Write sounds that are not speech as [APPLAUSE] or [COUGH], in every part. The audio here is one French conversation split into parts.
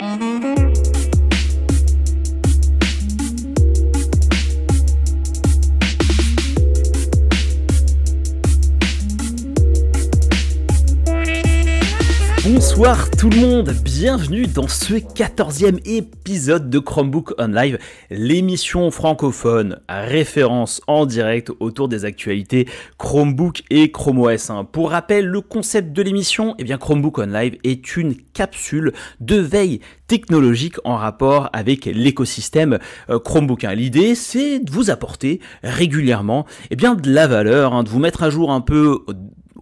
Thank you. Bonsoir tout le monde, bienvenue dans ce 14e épisode de Chromebook On Live, l'émission francophone référence en direct autour des actualités Chromebook et Chrome OS. Pour rappel, le concept de l'émission, eh bien Chromebook On Live est une capsule de veille technologique en rapport avec l'écosystème euh, Chromebook. L'idée, c'est de vous apporter régulièrement eh bien, de la valeur, hein, de vous mettre à jour un peu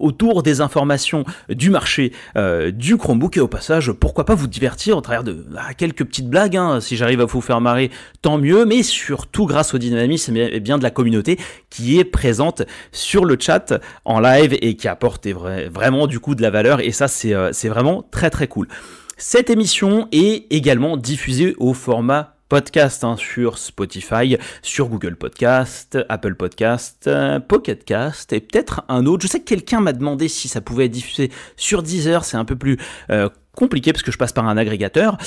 autour des informations du marché euh, du Chromebook et au passage pourquoi pas vous divertir au travers de bah, quelques petites blagues hein. si j'arrive à vous faire marrer tant mieux mais surtout grâce au dynamisme et eh bien de la communauté qui est présente sur le chat en live et qui apporte vraiment du coup de la valeur et ça euh, c'est vraiment très très cool. Cette émission est également diffusée au format podcast hein, sur Spotify, sur Google Podcast, Apple Podcast, Pocket Cast et peut-être un autre. Je sais que quelqu'un m'a demandé si ça pouvait être diffusé sur Deezer, c'est un peu plus euh, compliqué parce que je passe par un agrégateur.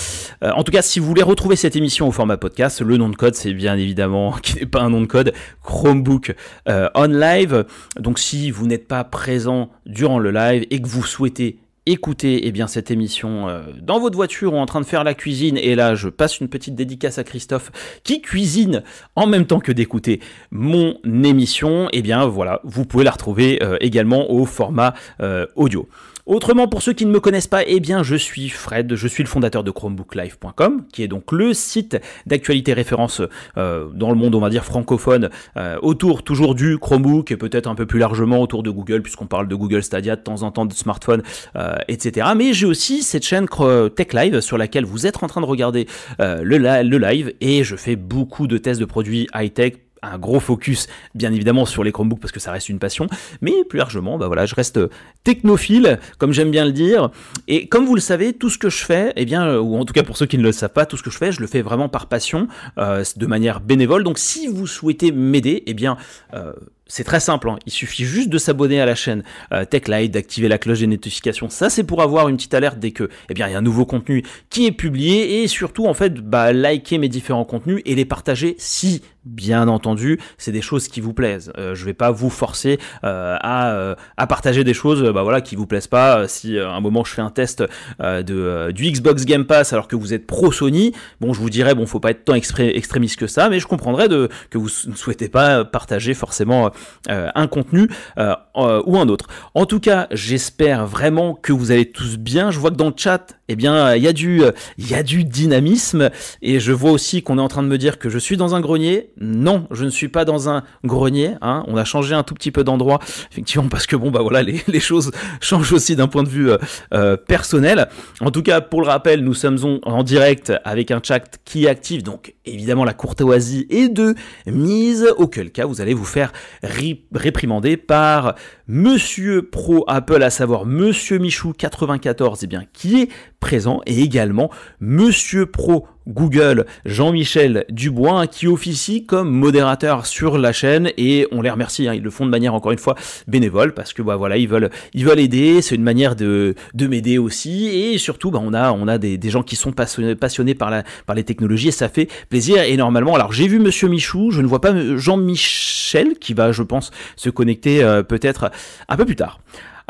Euh, en tout cas, si vous voulez retrouver cette émission au format podcast, le nom de code, c'est bien évidemment, [LAUGHS] qui n'est pas un nom de code, Chromebook euh, On Live. Donc si vous n'êtes pas présent durant le live et que vous souhaitez écoutez eh bien, cette émission euh, dans votre voiture ou en train de faire la cuisine, et là je passe une petite dédicace à Christophe qui cuisine en même temps que d'écouter mon émission, et eh bien voilà, vous pouvez la retrouver euh, également au format euh, audio. Autrement, pour ceux qui ne me connaissent pas, eh bien, je suis Fred, je suis le fondateur de ChromebookLive.com, qui est donc le site d'actualité référence euh, dans le monde, on va dire, francophone, euh, autour toujours du Chromebook et peut-être un peu plus largement autour de Google, puisqu'on parle de Google Stadia de temps en temps, de smartphones, euh, etc. Mais j'ai aussi cette chaîne Tech Live sur laquelle vous êtes en train de regarder le, le live et je fais beaucoup de tests de produits high-tech un gros focus bien évidemment sur les Chromebooks parce que ça reste une passion, mais plus largement, bah voilà, je reste technophile, comme j'aime bien le dire, et comme vous le savez, tout ce que je fais, eh bien, ou en tout cas pour ceux qui ne le savent pas, tout ce que je fais, je le fais vraiment par passion, euh, de manière bénévole. Donc si vous souhaitez m'aider, eh bien, euh, c'est très simple, hein. il suffit juste de s'abonner à la chaîne euh, TechLight, d'activer la cloche des notifications. Ça, c'est pour avoir une petite alerte dès que, eh bien, il y a un nouveau contenu qui est publié et surtout, en fait, bah, liker mes différents contenus et les partager si, bien entendu, c'est des choses qui vous plaisent. Euh, je vais pas vous forcer euh, à, euh, à, partager des choses, bah voilà, qui vous plaisent pas. Si à un moment je fais un test du Xbox Game Pass alors que vous êtes pro Sony, bon, je vous dirais, bon, faut pas être tant extrémiste que ça, mais je comprendrais que vous ne souhaitez pas partager forcément euh, un contenu euh, euh, ou un autre. En tout cas, j'espère vraiment que vous allez tous bien. Je vois que dans le chat, eh bien, il y a du, il y a du dynamisme et je vois aussi qu'on est en train de me dire que je suis dans un grenier. Non, je ne suis pas dans un grenier. Hein. On a changé un tout petit peu d'endroit, effectivement, parce que bon, bah voilà, les, choses [LAUGHS] changent aussi d'un point de vue euh, personnel. En tout cas, pour le rappel, nous sommes en direct avec un chat qui est actif, donc évidemment la courtoisie est de mise, auquel cas vous allez vous faire réprimandé par Monsieur Pro Apple, à savoir Monsieur Michou 94, et eh bien, qui est présent, et également Monsieur Pro Google, Jean-Michel Dubois, qui officie comme modérateur sur la chaîne, et on les remercie, hein, ils le font de manière encore une fois bénévole, parce que bah, voilà, ils veulent, ils veulent aider, c'est une manière de, de m'aider aussi, et surtout, bah, on a, on a des, des gens qui sont passionnés, passionnés par, la, par les technologies, et ça fait plaisir, et normalement, alors j'ai vu Monsieur Michou, je ne vois pas Jean-Michel, qui va, je pense, se connecter euh, peut-être un peu plus tard.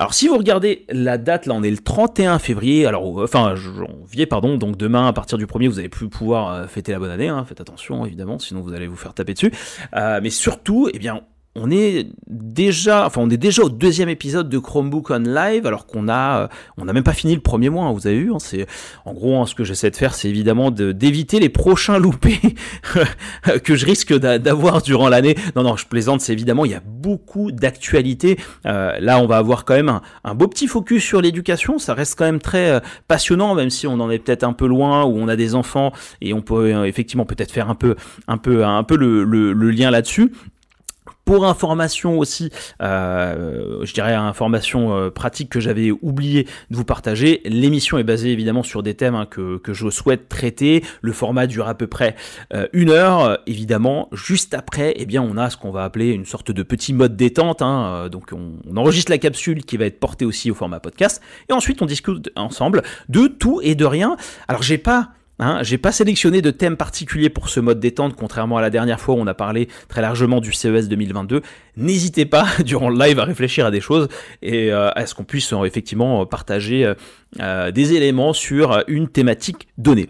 Alors si vous regardez la date, là on est le 31 février, alors enfin janvier pardon, donc demain à partir du 1er vous allez plus pouvoir euh, fêter la bonne année, hein, faites attention évidemment, sinon vous allez vous faire taper dessus. Euh, mais surtout, eh bien on est déjà, enfin on est déjà au deuxième épisode de Chromebook on Live, alors qu'on a, on n'a même pas fini le premier mois. Hein, vous avez vu, hein, c'est en gros hein, ce que j'essaie de faire, c'est évidemment d'éviter les prochains loupés [LAUGHS] que je risque d'avoir durant l'année. Non, non, je plaisante, c'est évidemment il y a beaucoup d'actualités. Euh, là, on va avoir quand même un, beau petit focus sur l'éducation. Ça reste quand même très euh, passionnant, même si on en est peut-être un peu loin, où on a des enfants et on peut euh, effectivement peut-être faire un peu, un peu, un peu le lien là-dessus Pour information aussi, euh, je dirais information euh, pratique que j'avais oublié de vous partager, l'émission est basée évidemment sur des thèmes hein, que, que, je souhaite traiter. Le format dure à peu près euh, une heure. Évidemment, juste après, eh bien, on a ce qu'on va appeler une sorte de petit mode détente. Hein, donc on, on, enregistre la capsule qui va être portée aussi au format podcast. Et ensuite, on discute ensemble de tout et de rien. Alors j'ai pas Hein, j'ai pas sélectionné de thème particulier pour ce mode détente, contrairement à la dernière fois où on a parlé très largement du CES 2022. N'hésitez pas [LAUGHS] durant le live à réfléchir à des choses et euh, à ce qu'on puisse euh, effectivement partager euh, des éléments sur une thématique donnée.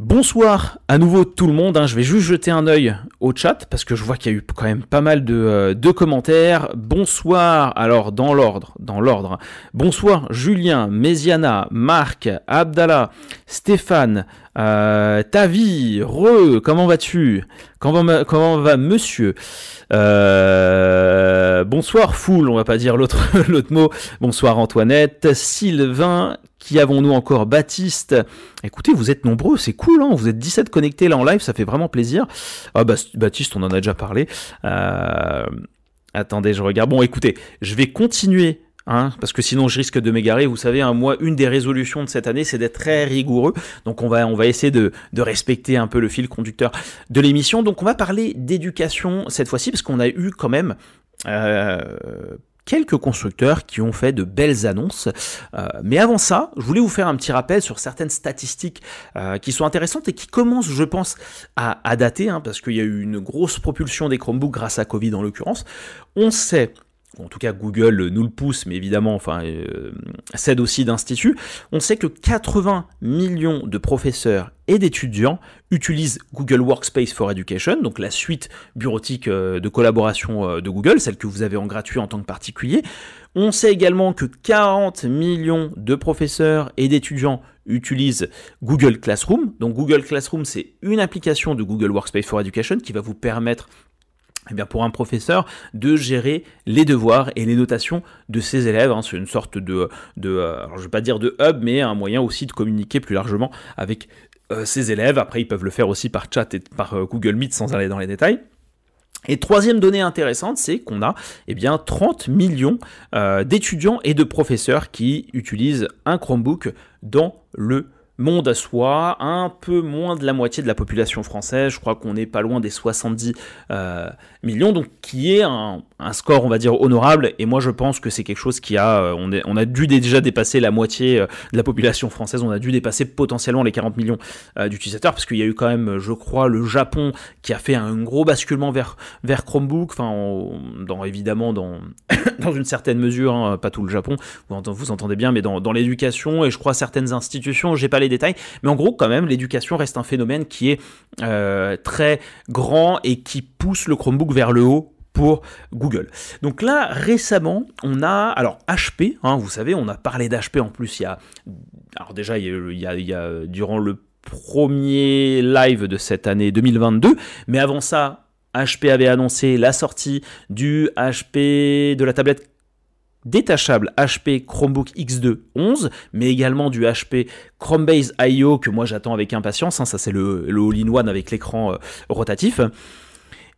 Bonsoir à nouveau tout le monde, hein. je vais juste jeter un œil au chat parce que je vois qu'il y a eu quand même pas mal de, euh, commentaires. Bonsoir, alors dans l'ordre, dans l'ordre. Bonsoir Julien, Méziana, Marc, Abdallah, Stéphane, euh, Tavi, Re, comment vas-tu? Comment, va, comment va monsieur? Euh, Bonsoir Foule, on va pas dire [LAUGHS] l'autre mot. Bonsoir Antoinette, Sylvain, qui avons-nous encore? Baptiste Écoutez, vous êtes nombreux, c'est cool, hein vous êtes 17 connectés là en live, ça fait vraiment plaisir. Ah, Baptiste, on en a déjà parlé. Euh, attendez, je regarde. Bon, écoutez, je vais continuer Hein, parce que sinon je risque de m'égarer. Vous savez, hein, moi, une des résolutions de cette année, c'est d'être très rigoureux. Donc on va, on va essayer de, respecter un peu le fil conducteur de l'émission. Donc on va parler d'éducation cette fois-ci, parce qu'on a eu quand même euh, quelques constructeurs qui ont fait de belles annonces. Euh, mais avant ça, je voulais vous faire un petit rappel sur certaines statistiques euh, qui sont intéressantes et qui commencent, je pense, à, à dater, hein, parce qu'il y a eu une grosse propulsion des Chromebooks grâce à Covid en l'occurrence. On sait en tout cas Google nous le pousse, mais évidemment, enfin, euh, aussi d'instituts, on sait que 80 millions de professeurs et d'étudiants utilisent Google Workspace for Education, donc la suite bureautique euh, de collaboration euh, de Google, celle que vous avez en gratuit en tant que particulier. On sait également que 40 millions de professeurs et d'étudiants utilisent Google Classroom. Donc Google Classroom, c'est une application de Google Workspace for Education qui va vous permettre eh bien pour un professeur de gérer les devoirs et les notations de ses élèves. Hein. C'est une sorte de, de euh, alors je vais pas dire de hub, mais un moyen aussi de communiquer plus largement avec euh, ses élèves. Après, ils peuvent le faire aussi par chat et par euh, Google Meet sans aller dans les détails. Et troisième donnée intéressante, c'est qu'on a eh bien, 30 millions d'étudiants et de professeurs qui utilisent un Chromebook dans le monde à soi, un peu moins de la moitié de la population française, je crois qu'on est pas loin des 70 euh, millions, donc qui est un, score, on va dire, honorable, et moi je pense que c'est quelque chose qui a, euh, on, a dû déjà dépasser la moitié euh, de la population française, on a dû dépasser potentiellement les 40 millions d'utilisateurs, parce qu'il y a eu quand même, je crois, le Japon qui a fait un gros basculement vers, vers Chromebook, enfin, dans, évidemment dans, [COUGHS] dans une certaine mesure, hein, pas tout le Japon, vous, entendez bien, mais dans, dans l'éducation, et je crois certaines institutions, j'ai pas les détails, mais en gros, quand même, l'éducation reste un phénomène qui est euh, très grand et qui pousse le Chromebook vers le haut pour Google. Donc là, récemment, on a, alors HP, hein, vous savez, on a parlé d'HP en plus, il y a, alors déjà, il y a, il durant le premier live de cette année 2022, mais avant ça, HP avait annoncé la sortie du HP de la tablette détachable HP Chromebook X2 11, mais également du HP Chromebase IO que moi j'attends avec impatience, hein, ça c'est le, all-in-one avec l'écran euh, rotatif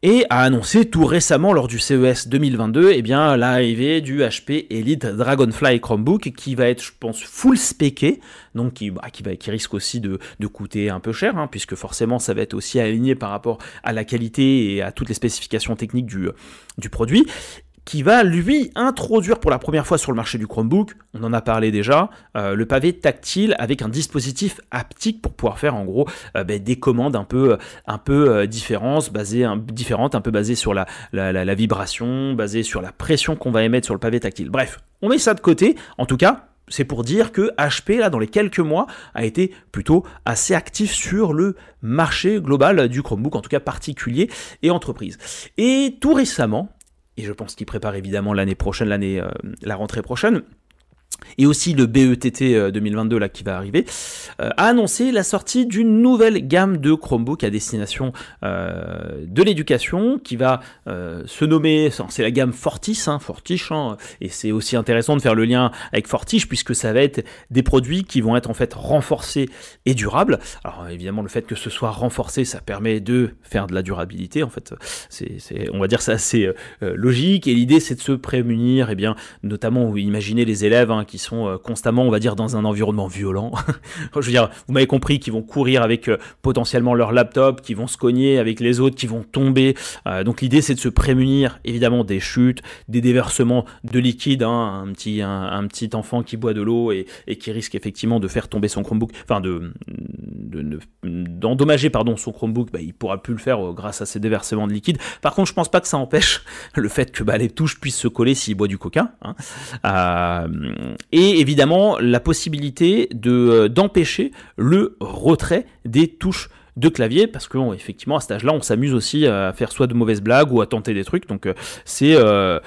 et a annoncé tout récemment lors du CES 2022 eh l'arrivée du HP Elite Dragonfly Chromebook qui va être, je pense, full spéqué, donc qui, bah, risque aussi de, coûter un peu cher, hein, puisque forcément ça va être aussi aligné par rapport à la qualité et à toutes les spécifications techniques du, du produit qui va lui introduire pour la première fois sur le marché du Chromebook, on en a parlé déjà, euh, le pavé tactile avec un dispositif haptique pour pouvoir faire en gros euh, ben, des commandes un peu, un peu euh, différentes, basées, un, différentes, un peu basées sur la, la, vibration, basées sur la pression qu'on va émettre sur le pavé tactile. Bref, on met ça de côté, en tout cas. C'est pour dire que HP, là, dans les quelques mois, a été plutôt assez actif sur le marché global du Chromebook, en tout cas particulier et entreprise. Et tout récemment, et je pense qu'il prépare évidemment l'année prochaine, l'année, euh, la rentrée prochaine, et aussi le BETT 2022 euh, là qui va arriver, euh, a annoncé la sortie d'une nouvelle gamme de Chromebook à destination euh, de l'éducation qui va se nommer, c'est la gamme Fortis, hein, Fortiche, hein, et c'est aussi intéressant de faire le lien avec Fortiche puisque ça va être des produits qui vont être en fait renforcés et durables. Alors évidemment le fait que ce soit renforcé, ça permet de faire de la durabilité. En fait, c'est, on va dire ça assez logique et l'idée c'est de se prémunir, et eh bien notamment imaginez les élèves hein, qui sont euh, constamment, on va dire, dans un environnement violent. [LAUGHS] Je veux dire, vous m'avez compris, qui vont courir avec euh, potentiellement leur laptop, qui vont se cogner avec les autres, qui vont tomber. Euh, donc l'idée, c'est de se prémunir, évidemment, des chutes, des déversements de liquide. Hein. un, petit, enfant qui boit de l'eau et, qui risque effectivement de faire tomber son Chromebook, enfin de d'endommager pardon son Chromebook, bah, il pourra plus le faire grâce à ces déversements de liquide. Par contre, je pense pas que ça empêche [LAUGHS] le fait que bah, les touches puissent se coller s'il boit du coca. Hein. Et évidemment la possibilité euh, d'empêcher le retrait des touches de clavier parce que effectivement à cet âge-là on s'amuse aussi à faire soit de mauvaises blagues ou à tenter des trucs. Donc euh, c'est euh,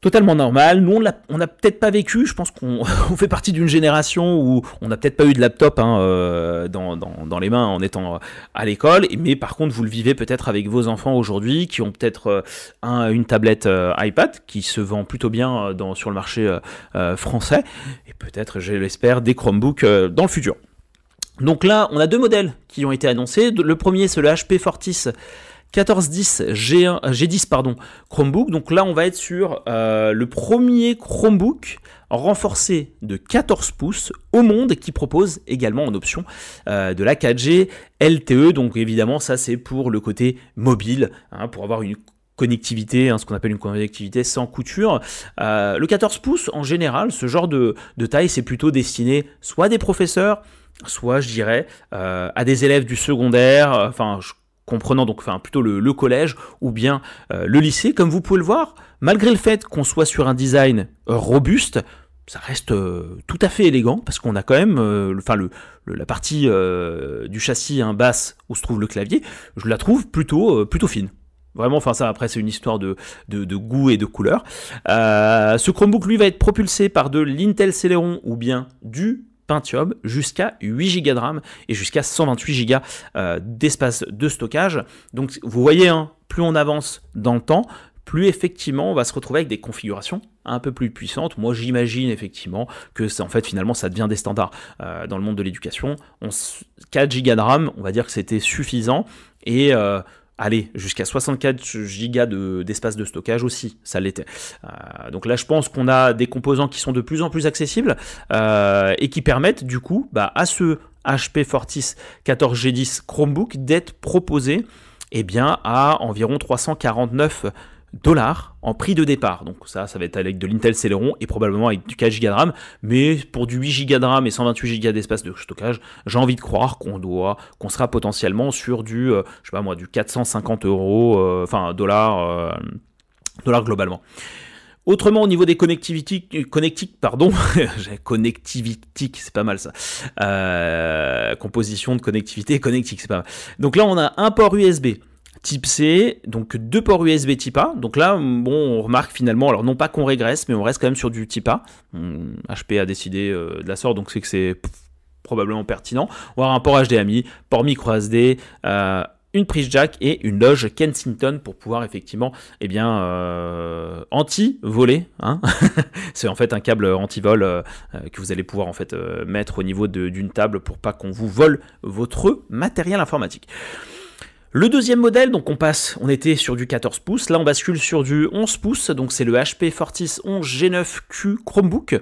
totalement normal. Nous, on n'a peut-être pas vécu, je pense qu'on [LAUGHS] fait partie d'une génération où on n'a peut-être pas eu de laptop hein, euh, dans, les mains en étant euh, à l'école, mais par contre, vous le vivez peut-être avec vos enfants aujourd'hui qui ont peut-être euh, une tablette iPad qui se vend plutôt bien sur le marché français, et peut-être, je l'espère, des Chromebooks dans le futur. Donc là, on a deux modèles qui ont été annoncés. Le premier, c'est le HP Fortis 1410 G1, G10 pardon, Chromebook. Donc là, on va être sur euh, le premier Chromebook renforcé de 14 pouces au monde qui propose également en option euh, de la 4G LTE. Donc évidemment, ça c'est pour le côté mobile, hein, pour avoir une connectivité, hein, ce qu'on appelle une connectivité sans couture. Euh, le 14 pouces, en général, ce genre de, taille, c'est plutôt destiné soit à des professeurs, soit, je dirais, à des élèves du secondaire. Enfin, je comprenant donc enfin, plutôt le, collège ou bien euh, le lycée. Comme vous pouvez le voir, malgré le fait qu'on soit sur un design robuste, ça reste euh, tout à fait élégant parce qu'on a quand même, euh, enfin la partie du châssis hein, basse où se trouve le clavier, je la trouve plutôt, plutôt fine. Vraiment, enfin ça après c'est une histoire de, de, goût et de couleur. ce Chromebook lui va être propulsé par de l'Intel Celeron ou bien du Pentium jusqu'à 8 Go de RAM et jusqu'à 128 Go euh, d'espace de stockage. Donc vous voyez, hein, plus on avance dans le temps, plus effectivement on va se retrouver avec des configurations un peu plus puissantes. Moi j'imagine effectivement que c'est en fait finalement ça devient des standards euh, dans le monde de l'éducation. 4 Go de RAM, on va dire que c'était suffisant et euh, Allez, jusqu'à 64 Go d'espace de, stockage aussi, ça l'était. Euh, donc là, je pense qu'on a des composants qui sont de plus en plus accessibles euh, et qui permettent du coup bah, à ce HP Fortis 14G10 Chromebook d'être proposé eh bien, à environ 349 dollars en prix de départ. Donc ça, ça va être avec de l'Intel Celeron et probablement avec du 4 Go de RAM. Mais pour du 8 Go de RAM et 128 Go d'espace de stockage, j'ai envie de croire qu'on doit, qu'on sera potentiellement sur du, euh, je sais pas moi, du 450 euros, euh, enfin dollars, euh, dollars globalement. Autrement, au niveau des connectivités, connectiques, pardon, [LAUGHS] c'est pas mal ça. composition de connectivité, connectique, c'est pas mal. Donc là, on a un port USB type C, donc deux ports USB type A. Donc là, bon, on remarque finalement, alors non pas qu'on régresse, mais on reste quand même sur du type A. HP a décidé euh, de la sorte, donc c'est que c'est probablement pertinent. On va un port HDMI, port micro SD, euh, une prise jack et une loge Kensington pour pouvoir effectivement eh bien euh, anti-voler hein. [LAUGHS] c'est en fait un câble anti-vol que vous allez pouvoir en fait mettre au niveau d'une table pour pas qu'on vous vole votre matériel informatique le deuxième modèle, donc on passe, on était sur du 14 pouces, là on bascule sur du 11 pouces, donc c'est le HP Fortis 11 G9Q Chromebook,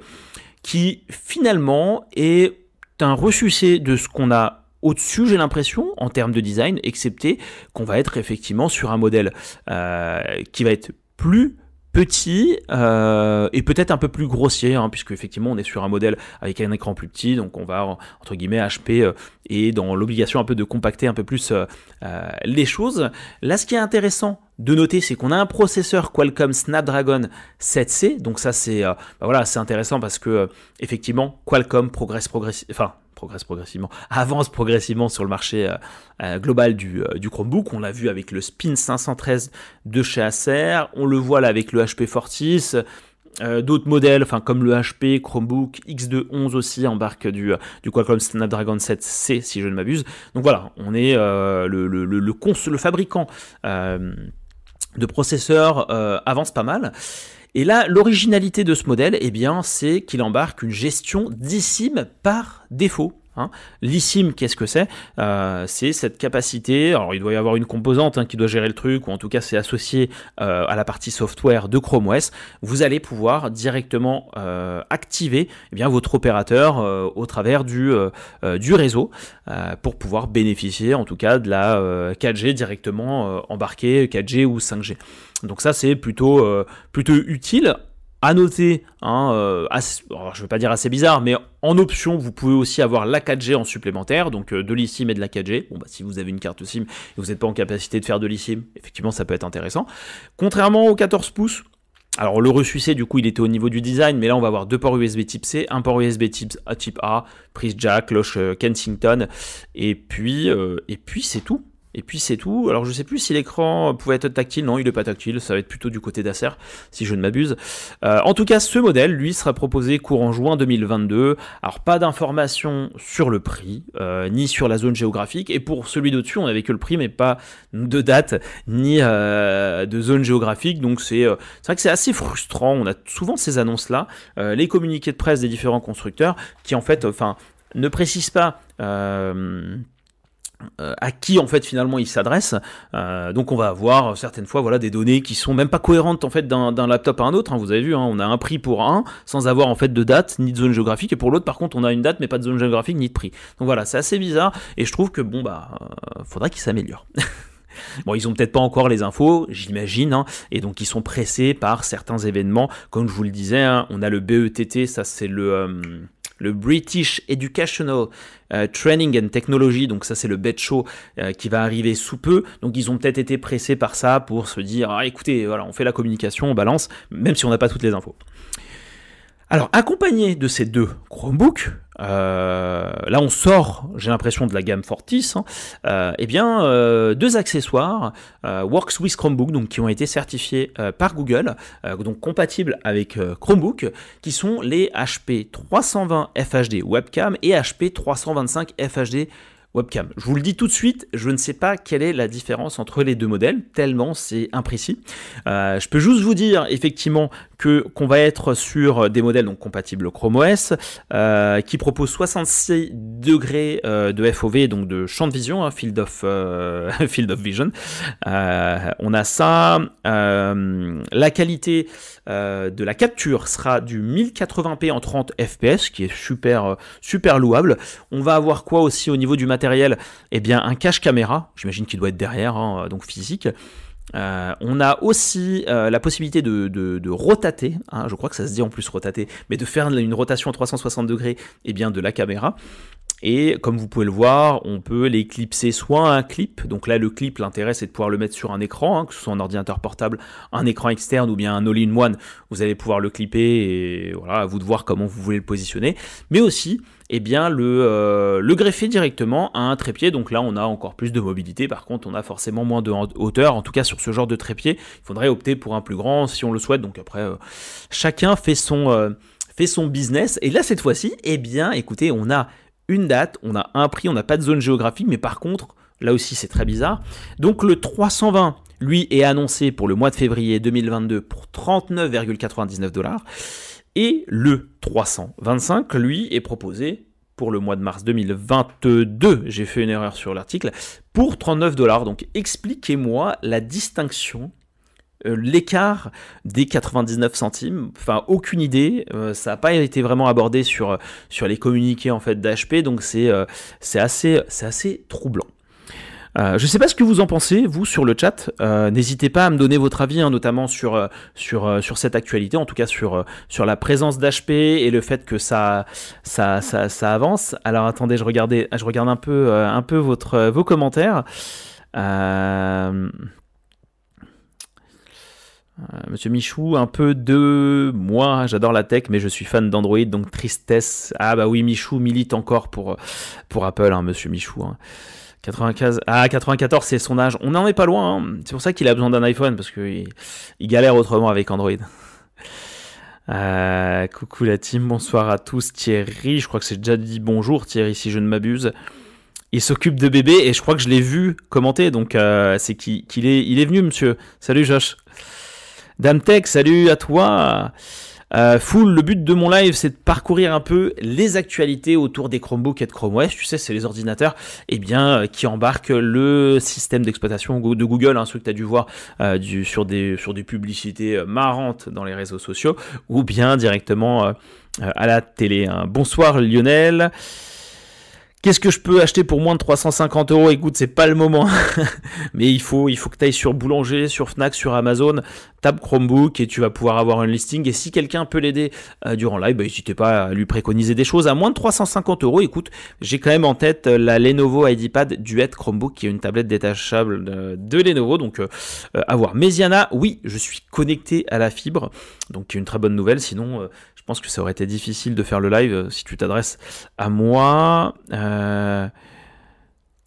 qui finalement est un ressucé de ce qu'on a au-dessus, j'ai l'impression, en termes de design, excepté qu'on va être effectivement sur un modèle euh, qui va être plus petit euh, et peut-être un peu plus grossier, hein, puisque effectivement on est sur un modèle avec un écran plus petit, donc on va entre guillemets HP euh, et dans l'obligation un peu de compacter un peu plus euh, les choses. Là, ce qui est intéressant de noter, c'est qu'on a un processeur Qualcomm Snapdragon 7C, donc ça c'est bah voilà, c'est intéressant parce que effectivement Qualcomm progresse enfin progresse progressivement, avance progressivement sur le marché euh, euh, global du, euh, du, Chromebook. On l'a vu avec le Spin 513 de chez Acer, on le voit là avec le HP Fortis. d'autres modèles, enfin comme le HP, Chromebook, X211 aussi embarque du, du Qualcomm Snapdragon 7C si je ne m'abuse. Donc voilà, on est le, le, le, le, fabricant de processeurs avance pas mal. Et là, l'originalité de ce modèle, eh bien, c'est qu'il embarque une gestion d'eSIM par défaut. Hein. Qu'est-ce que c'est? Euh, C'est cette capacité, alors il doit y avoir une composante hein, qui doit gérer le truc, ou en tout cas c'est associé euh, à la partie software de Chrome OS, vous allez pouvoir directement euh, activer eh bien, votre opérateur au travers du, du réseau pour pouvoir bénéficier en tout cas de la 4G directement embarquée, 4G ou 5G. Donc ça c'est plutôt, euh, utile. À noter, hein, euh, je ne vais pas dire assez bizarre, mais en option, vous pouvez aussi avoir la 4G en supplémentaire, donc euh, de l'eSIM et de la 4G. Bon, bah, si vous avez une carte SIM et vous n'êtes pas en capacité de faire de l'eSIM, effectivement, ça peut être intéressant. Contrairement au 14 pouces, alors le reçu du coup, il était au niveau du design, mais là, on va avoir deux ports USB type C, un port USB type A, type A prise jack, cloche Kensington, et puis, et puis c'est tout. Et puis c'est tout. Alors je sais plus si l'écran pouvait être tactile. Non, il n'est pas tactile. Ça va être plutôt du côté d'Acer, si je ne m'abuse. Euh, en tout cas, ce modèle, lui, sera proposé courant juin 2022. Alors pas d'informations sur le prix, euh, ni sur la zone géographique. Et pour celui d'au-dessus, on n'avait que le prix, mais pas de date, ni euh, de zone géographique. Donc c'est vrai que c'est assez frustrant. On a souvent ces annonces-là, les communiqués de presse des différents constructeurs, qui en fait, enfin, ne précisent pas euh, à qui en fait finalement il s'adresse. Euh, donc on va avoir certaines fois voilà des données qui sont même pas cohérentes en fait d'un laptop à un autre. Hein. vous avez vu, hein, on a un prix pour un sans avoir en fait de date ni de zone géographique et pour l'autre par contre on a une date mais pas de zone géographique ni de prix. Donc voilà c'est assez bizarre et je trouve que bon bah euh, faudrait qu'il s'améliore. [LAUGHS] Bon, ils ont peut-être pas encore les infos, j'imagine, hein, et donc ils sont pressés par certains événements. Comme je vous le disais, on a le BETT, ça c'est le, le British Educational euh, Training and Technology, donc ça c'est le BET Show euh, qui va arriver sous peu, donc ils ont peut-être été pressés par ça pour se dire, ah, écoutez, voilà, on fait la communication, on balance, même si on n'a pas toutes les infos. Alors, accompagné de ces deux Chromebooks, euh, là on sort, j'ai l'impression, de la gamme Fortis, hein, euh, eh bien, euh, deux accessoires Works with Chromebook, qui ont été certifiés par Google, donc compatibles avec Chromebook, qui sont les HP 320 FHD webcam et HP 325 FHD webcam. Je vous le dis tout de suite, je ne sais pas quelle est la différence entre les deux modèles, tellement c'est imprécis. Euh, je peux juste vous dire effectivement que qu'on va être sur des modèles donc compatibles Chrome OS, euh, qui proposent 66 degrés euh, de FOV, donc de champ de vision, hein, field of [LAUGHS] field of vision. on a ça. la qualité de la capture sera du 1080p en 30 fps, qui est super super louable. On va avoir quoi aussi au niveau du matériel eh bien un cache caméra, j'imagine qu'il doit être derrière, hein, donc physique. Euh, on a aussi euh, la possibilité de, rotater, hein, je crois que ça se dit en plus rotater, mais de faire une rotation à 360 degrés eh bien, de la caméra. Et comme vous pouvez le voir, on peut l'éclipser soit un clip, donc là le clip, l'intérêt c'est de pouvoir le mettre sur un écran, hein, que ce soit un ordinateur portable, un écran externe ou bien un all-in-one, vous allez pouvoir le clipper et voilà, à vous de voir comment vous voulez le positionner. Mais aussi, eh bien le, euh, le greffer directement à un trépied. Donc là, on a encore plus de mobilité. Par contre, on a forcément moins de hauteur. En tout cas, sur ce genre de trépied, il faudrait opter pour un plus grand si on le souhaite. Donc après, euh, chacun fait son, euh, fait son business. Et là, cette fois-ci, eh bien, écoutez, on a une date, on a un prix, on n'a pas de zone géographique, mais par contre, là aussi, c'est très bizarre. Donc le 320, lui, est annoncé pour le mois de février 2022 pour 39,99 dollars. Et le 325, lui, est proposé pour le mois de mars 2022, j'ai fait une erreur sur l'article, pour 39 dollars. Donc expliquez-moi la distinction, euh, l'écart des 99 centimes. Enfin, aucune idée. Euh, ça n'a pas été vraiment abordé sur, sur les communiqués en fait d'HP, donc c'est euh, assez troublant. Euh, je ne sais pas ce que vous en pensez, vous, sur le chat. Euh, n'hésitez pas à me donner votre avis, hein, notamment sur, euh, sur, sur cette actualité, en tout cas sur, sur la présence d'HP et le fait que ça, ça, ça, avance. Alors attendez, je, je regarde un peu, un peu votre, vos commentaires. Monsieur Michou, un peu de moi, j'adore la tech, mais je suis fan d'Android, donc tristesse. Ah bah oui, Michou milite encore pour, pour Apple, hein, Monsieur Michou. Hein. 95, ah, 94, c'est son âge. On n'en est pas loin. Hein. C'est pour ça qu'il a besoin d'un iPhone, parce qu'il il galère autrement avec Android. Euh, coucou la team, bonsoir à tous. Thierry, je crois que c'est déjà dit bonjour Thierry si je ne m'abuse. Il s'occupe de bébé et je crois que je l'ai vu commenter, donc euh, c'est qu'il est, il est venu monsieur. Salut Josh. Damtech, salut à toi. Euh, full, le but de mon live, c'est de parcourir un peu les actualités autour des Chromebooks et de Chrome OS. Tu sais, c'est les ordinateurs eh bien, euh, qui embarquent le système d'exploitation de Google, hein, ceux que tu as dû voir euh, sur, des, publicités marrantes dans les réseaux sociaux, ou bien directement à la télé. Hein. Bonsoir Lionel. Qu'est-ce que je peux acheter pour moins de 350 euros? Écoute, c'est pas le moment. [LAUGHS] Mais il faut, il faut que tu ailles sur Boulanger, sur Fnac, sur Amazon, tape Chromebook et tu vas pouvoir avoir un listing. Et si quelqu'un peut l'aider euh, durant live, bah, n'hésitez pas à lui préconiser des choses à moins de 350 euros. Écoute, j'ai quand même en tête euh, la Lenovo IdeaPad Duet Chromebook qui est une tablette détachable de, Lenovo. Donc, euh, à voir. Mesiana, oui, je suis connecté à la fibre. Donc, une très bonne nouvelle. Sinon, pense que ça aurait été difficile de faire le live euh, si tu t'adresses à moi. Euh...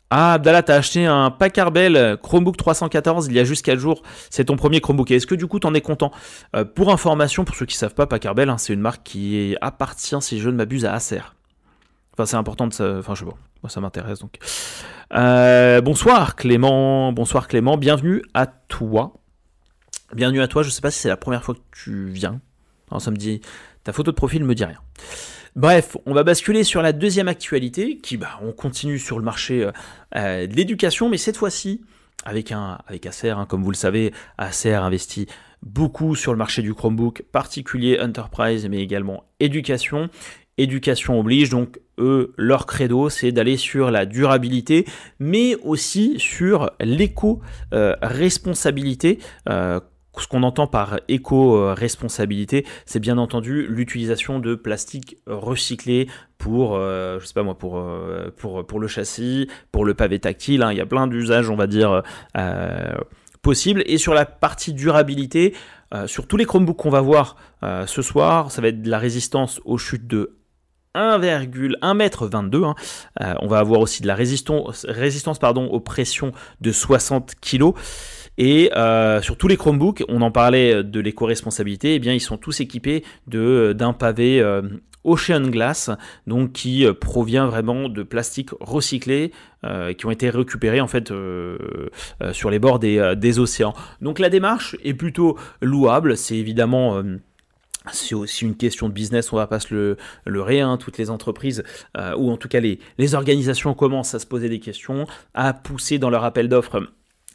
Ah, Abdallah, t'as acheté un Packard Bell Chromebook 314 il y a juste 4 jours. C'est ton premier Chromebook. Est-ce que du coup t'en es content? Euh, Pour information, pour ceux qui savent pas, Packard Bell, hein, c'est une marque qui appartient, si je ne m'abuse, à Acer. Enfin, c'est important de ça. Enfin, je sais pas. Moi, ça m'intéresse donc. Bonsoir Clément. Bonsoir Clément. Bienvenue à toi. Bienvenue à toi. Je sais pas si c'est la première fois que tu viens. Alors, ça photo de profil me dit rien. Bref, on va basculer sur la deuxième actualité, qui, bah, on continue sur le marché euh, euh, de l'éducation, mais cette fois-ci avec, un, avec Acer, hein, comme vous le savez, Acer investit beaucoup sur le marché du Chromebook, particulier Enterprise, mais également éducation. Éducation oblige, donc eux, leur credo, c'est d'aller sur la durabilité, mais aussi sur l'éco-responsabilité. Euh, ce qu'on entend par éco-responsabilité, c'est bien entendu l'utilisation de plastique recyclé pour, euh, je sais pas moi, euh, pour, pour le châssis, pour le pavé tactile. Hein. Il y a plein d'usages, on va dire, euh, possibles. Et sur la partie durabilité, sur tous les Chromebooks qu'on va voir ce soir, ça va être de la résistance aux chutes de 1,1 m. Hein. on va avoir aussi de la résistance, résistance pardon, aux pressions de 60 kg. Et euh, sur tous les Chromebooks, on en parlait de l'éco-responsabilité, eh bien ils sont tous équipés de, d'un pavé euh, Ocean Glass, donc qui euh, provient vraiment de plastique recyclé, qui ont été récupérés en fait sur les bords des, des, océans. Donc la démarche est plutôt louable, c'est évidemment c'est aussi une question de business, on va pas se le, le hein. toutes les entreprises, ou en tout cas les, les organisations commencent à se poser des questions, à pousser dans leur appel d'offres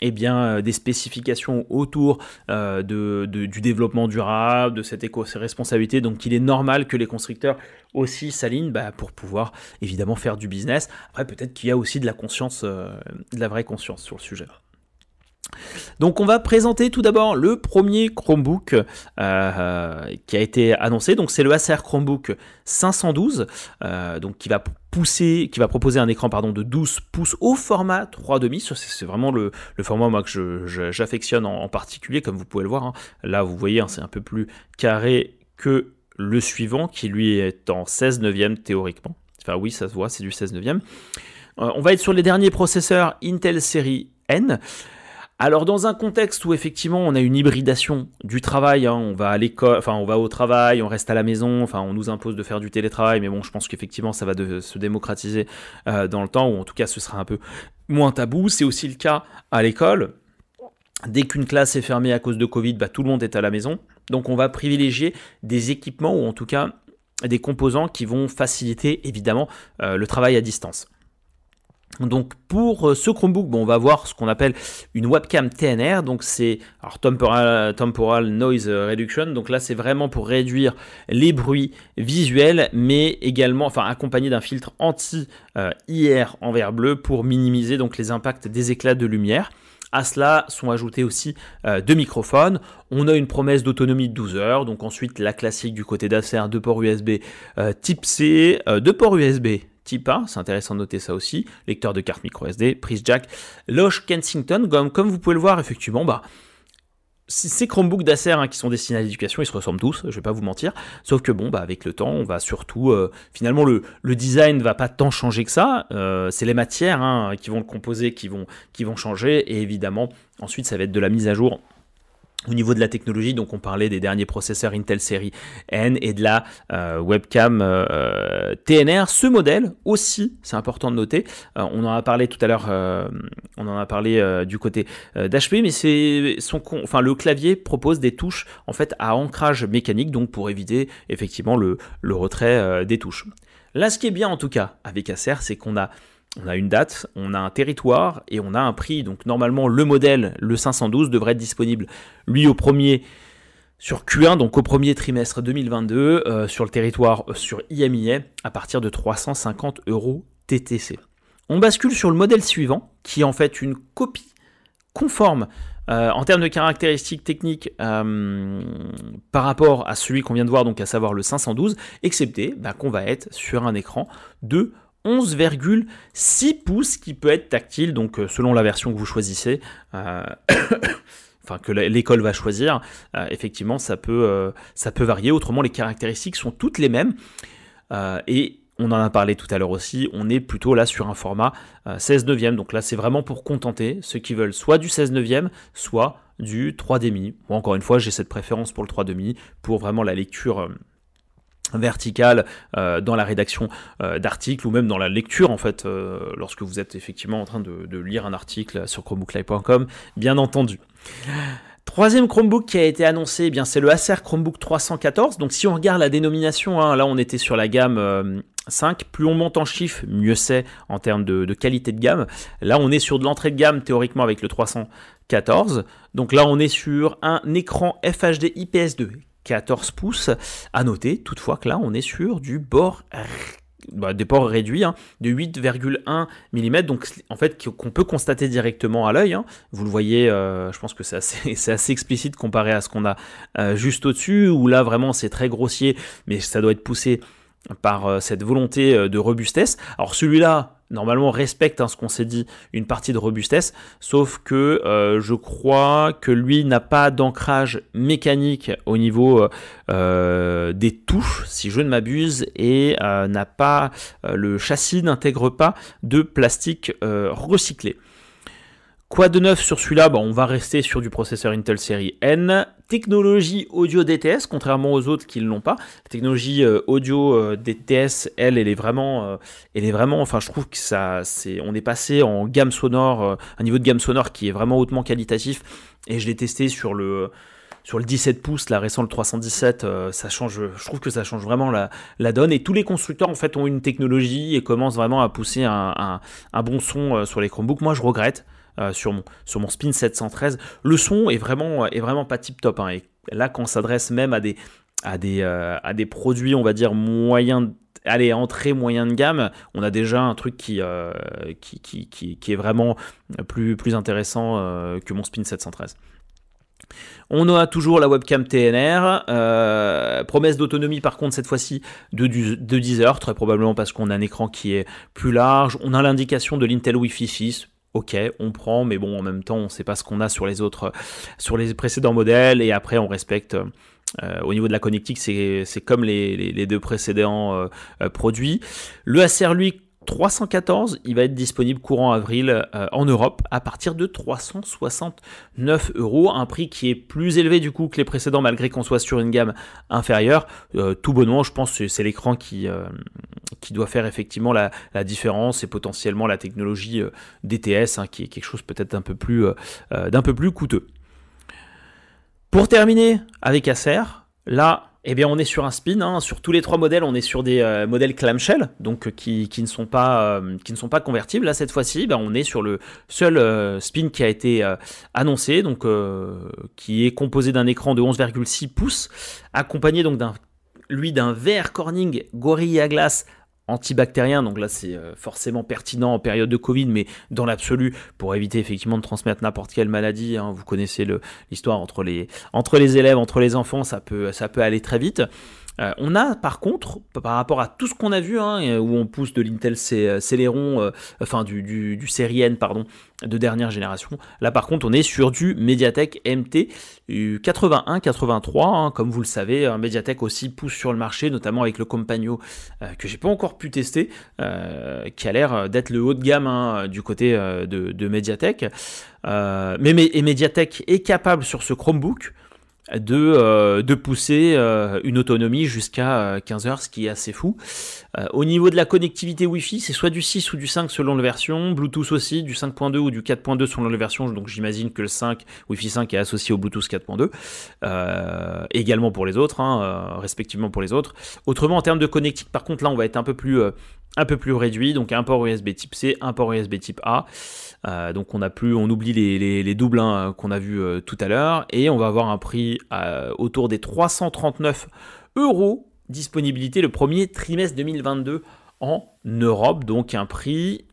eh bien, euh, des spécifications autour euh, de, du développement durable, de cette éco-responsabilité. Donc, il est normal que les constructeurs aussi s'alignent bah, pour pouvoir évidemment faire du business. Après, peut-être qu'il y a aussi de la conscience, euh, de la vraie conscience sur le sujet. Donc on va présenter tout d'abord le premier Chromebook euh, qui a été annoncé. Donc c'est le Acer Chromebook 512, euh, donc qui va proposer un écran pardon de 12 pouces au format 3,5. C'est vraiment le, format moi que j'affectionne en, particulier, comme vous pouvez le voir. Hein. Là vous voyez, hein, c'est un peu plus carré que le suivant, qui lui est en 16 neuvième théoriquement. Enfin oui, ça se voit, c'est du 16 neuvième. Euh, on va être sur les derniers processeurs Intel série N. Alors dans un contexte où effectivement on a une hybridation du travail, hein, on va à l'école, on va au travail, on reste à la maison, on nous impose de faire du télétravail, mais bon je pense qu'effectivement ça va se démocratiser euh, dans le temps, ou en tout cas ce sera un peu moins tabou. C'est aussi le cas à l'école. Dès qu'une classe est fermée à cause de Covid, bah, tout le monde est à la maison. Donc on va privilégier des équipements ou en tout cas des composants qui vont faciliter évidemment euh, le travail à distance. Donc pour euh, ce Chromebook, on va voir ce qu'on appelle une webcam TNR, donc c'est temporal, Noise Reduction, donc là c'est vraiment pour réduire les bruits visuels, mais également, enfin accompagné d'un filtre anti-IR en vert bleu pour minimiser donc les impacts des éclats de lumière. À cela sont ajoutés aussi euh, deux microphones. On a une promesse d'autonomie de 12 heures. Donc ensuite la classique du côté d'Acer, deux ports USB euh, Type C, deux ports USB type A, c'est intéressant de noter ça aussi, lecteur de carte micro SD, prise jack, loge Kensington, comme, comme vous pouvez le voir effectivement, bah, ces Chromebooks d'Acer hein, qui sont destinés à l'éducation, ils se ressemblent tous, je vais pas vous mentir. Sauf que bon, bah avec le temps, on va surtout, euh, finalement, le, design va pas tant changer que ça. Euh, c'est les matières hein, qui vont le composer, qui vont, qui vont changer, et évidemment, ensuite, ça va être de la mise à jour au niveau de la technologie, donc on parlait des derniers processeurs Intel série N et de la euh, webcam euh, TNR. Ce modèle aussi, c'est important de noter, euh, on en a parlé tout à l'heure, on en a parlé du côté d'HP, mais c'est son, enfin le clavier propose des touches en fait à ancrage mécanique, donc pour éviter effectivement le, le retrait des touches. Là, ce qui est bien en tout cas avec Acer, c'est qu'on a on a une date, on a un territoire et on a un prix. Donc normalement, le modèle, le 512, devrait être disponible, lui, au premier sur Q1, donc au premier trimestre 2022, euh, sur le territoire euh, sur IMIA, à partir de 350 euros TTC. On bascule sur le modèle suivant, qui est en fait une copie conforme euh, en termes de caractéristiques techniques par rapport à celui qu'on vient de voir, donc à savoir le 512, excepté bah, qu'on va être sur un écran de 11,6 pouces qui peut être tactile, donc euh, selon la version que vous choisissez. Euh, [COUGHS] enfin que l'école va choisir, euh, effectivement ça peut, ça peut varier, autrement les caractéristiques sont toutes les mêmes. et on en a parlé tout à l'heure aussi, on est plutôt là sur un format 16 neuvième, donc là c'est vraiment pour contenter ceux qui veulent soit du 16 neuvième, soit du 3,5. Moi encore une fois j'ai cette préférence pour le 3,5 pour vraiment la lecture verticale euh, dans la rédaction euh, d'articles ou même dans la lecture en fait euh, lorsque vous êtes effectivement en train de, lire un article sur chromebooklive.com bien entendu. Troisième Chromebook qui a été annoncé, eh bien c'est le Acer Chromebook 314. Donc si on regarde la dénomination, hein, là on était sur la gamme 5, plus on monte en chiffres, mieux c'est en termes de, de, qualité de gamme. Là on est sur de l'entrée de gamme théoriquement avec le 314. Donc là on est sur un écran FHD IPS2 14 pouces. À noter toutefois que là on est sur du bord bah, des ports réduits hein, de 8,1 mm, donc en fait qu'on peut constater directement à l'œil. Hein. Vous le voyez, euh, je pense que c'est assez, [LAUGHS] assez, explicite comparé à ce qu'on a euh, juste au-dessus, où là vraiment c'est très grossier, mais ça doit être poussé par euh, cette volonté de robustesse. Alors celui-là, normalement respecte hein, ce qu'on s'est dit, une partie de robustesse, sauf que euh, je crois que lui n'a pas d'ancrage mécanique au niveau euh, euh, des touches, si je ne m'abuse, et n'a pas le châssis n'intègre pas de plastique recyclé. Quoi de neuf sur celui-là? On va rester sur du processeur Intel série N. Technologie audio DTS, contrairement aux autres qui ne l'ont pas. Technologie euh, audio euh, DTS, elle, elle est vraiment, euh, elle est vraiment. Enfin, je trouve que ça, c'est, on est passé en gamme sonore, un niveau de gamme sonore qui est vraiment hautement qualitatif. Et je l'ai testé sur le sur le 17 pouces, la récent le 317, ça change, je trouve que ça change vraiment la, la, donne. Et tous les constructeurs en fait ont une technologie et commencent vraiment à pousser un, un, un bon son sur les Chromebooks. Moi, je regrette. Euh, sur, mon, sur mon Spin 713. Le son est vraiment, est vraiment pas tip top. Hein. et là, quand on s'adresse même à des, à, des, euh, à des produits, on va dire, moyens allez, entrée moyen de gamme, on a déjà un truc qui, euh, qui, qui, qui, est vraiment plus, plus intéressant que mon Spin 713. On a toujours la webcam TNR, promesse d'autonomie par contre cette fois-ci de, de 10 heures, très probablement parce qu'on a un écran qui est plus large. On a l'indication de l'Intel Wi-Fi 6, ok, on prend, mais bon, en même temps, on ne sait pas ce qu'on a sur les autres, sur les précédents modèles, et après, on respecte. Euh, au niveau de la connectique, c'est comme les, deux précédents euh, euh, produits. Le Acer, lui, 314, il va être disponible courant avril euh, en Europe à partir de 369 euros, un prix qui est plus élevé du coup que les précédents malgré qu'on soit sur une gamme inférieure. Euh, tout bonnement, je pense que c'est l'écran qui, euh, qui doit faire effectivement la, différence et potentiellement la technologie DTS hein, qui est quelque chose peut-être d'un peu, plus, d'un peu plus coûteux. Pour terminer avec Acer, là eh bien, on est sur un spin. Hein. Sur tous les trois modèles, on est sur des euh, modèles clamshell, donc euh, qui, ne sont pas, euh, qui ne sont pas convertibles. Là, cette fois-ci, ben, on est sur le seul spin qui a été annoncé, donc qui est composé d'un écran de 11,6 pouces, accompagné donc d'un lui d'un verre Corning Gorilla Glass antibactérien, donc là c'est euh, forcément pertinent en période de Covid, mais dans l'absolu, pour éviter effectivement de transmettre n'importe quelle maladie, hein, vous connaissez l'histoire entre les, élèves, entre les enfants, ça peut aller très vite. Euh, on a par contre, par rapport à tout ce qu'on a vu, hein, où on pousse de l'Intel Celeron, euh, enfin du, du, N, pardon, de dernière génération, là par contre on est sur du Mediatek MT 81-83, hein, comme vous le savez, un Mediatek aussi pousse sur le marché, notamment avec le Compagno euh, que j'ai pas encore pu tester, qui a l'air d'être le haut de gamme hein, du côté de, Mediatek. mais, Mediatek est capable sur ce Chromebook de, euh, de pousser euh, une autonomie jusqu'à 15 euh, heures, ce qui est assez fou. au niveau de la connectivité Wi-Fi, c'est soit du 6 ou du 5 selon la version, Bluetooth aussi, du 5.2 ou du 4.2 selon la version, donc j'imagine que le 5, Wi-Fi 5 est associé au Bluetooth 4.2, également pour les autres, hein, respectivement pour les autres. Autrement, en termes de connectique, par contre, là, on va être un peu plus, un peu plus réduit, donc un port USB type C, un port USB type A. Euh, donc on a plus, on oublie les, doubles hein, qu'on a vu euh, tout à l'heure et on va avoir un prix euh, autour des 339 euros disponibilité le premier trimestre 2022 en Europe. Donc un prix,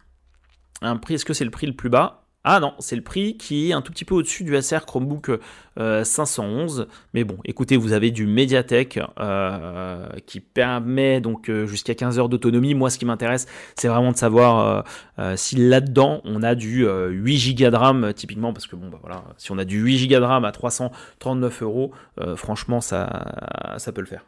un prix, est-ce que c'est le prix le plus bas? Ah non, c'est le prix qui est un tout petit peu au-dessus du Acer Chromebook 511. Euh, Mais bon, écoutez, vous avez du Mediatek euh, qui permet donc euh, jusqu'à 15 heures d'autonomie. Moi, ce qui m'intéresse, c'est vraiment de savoir si là-dedans on a du 8 Go de RAM typiquement, parce que bon, bah voilà, si on a du 8 Go de RAM à 339 euros, franchement, ça, ça peut le faire.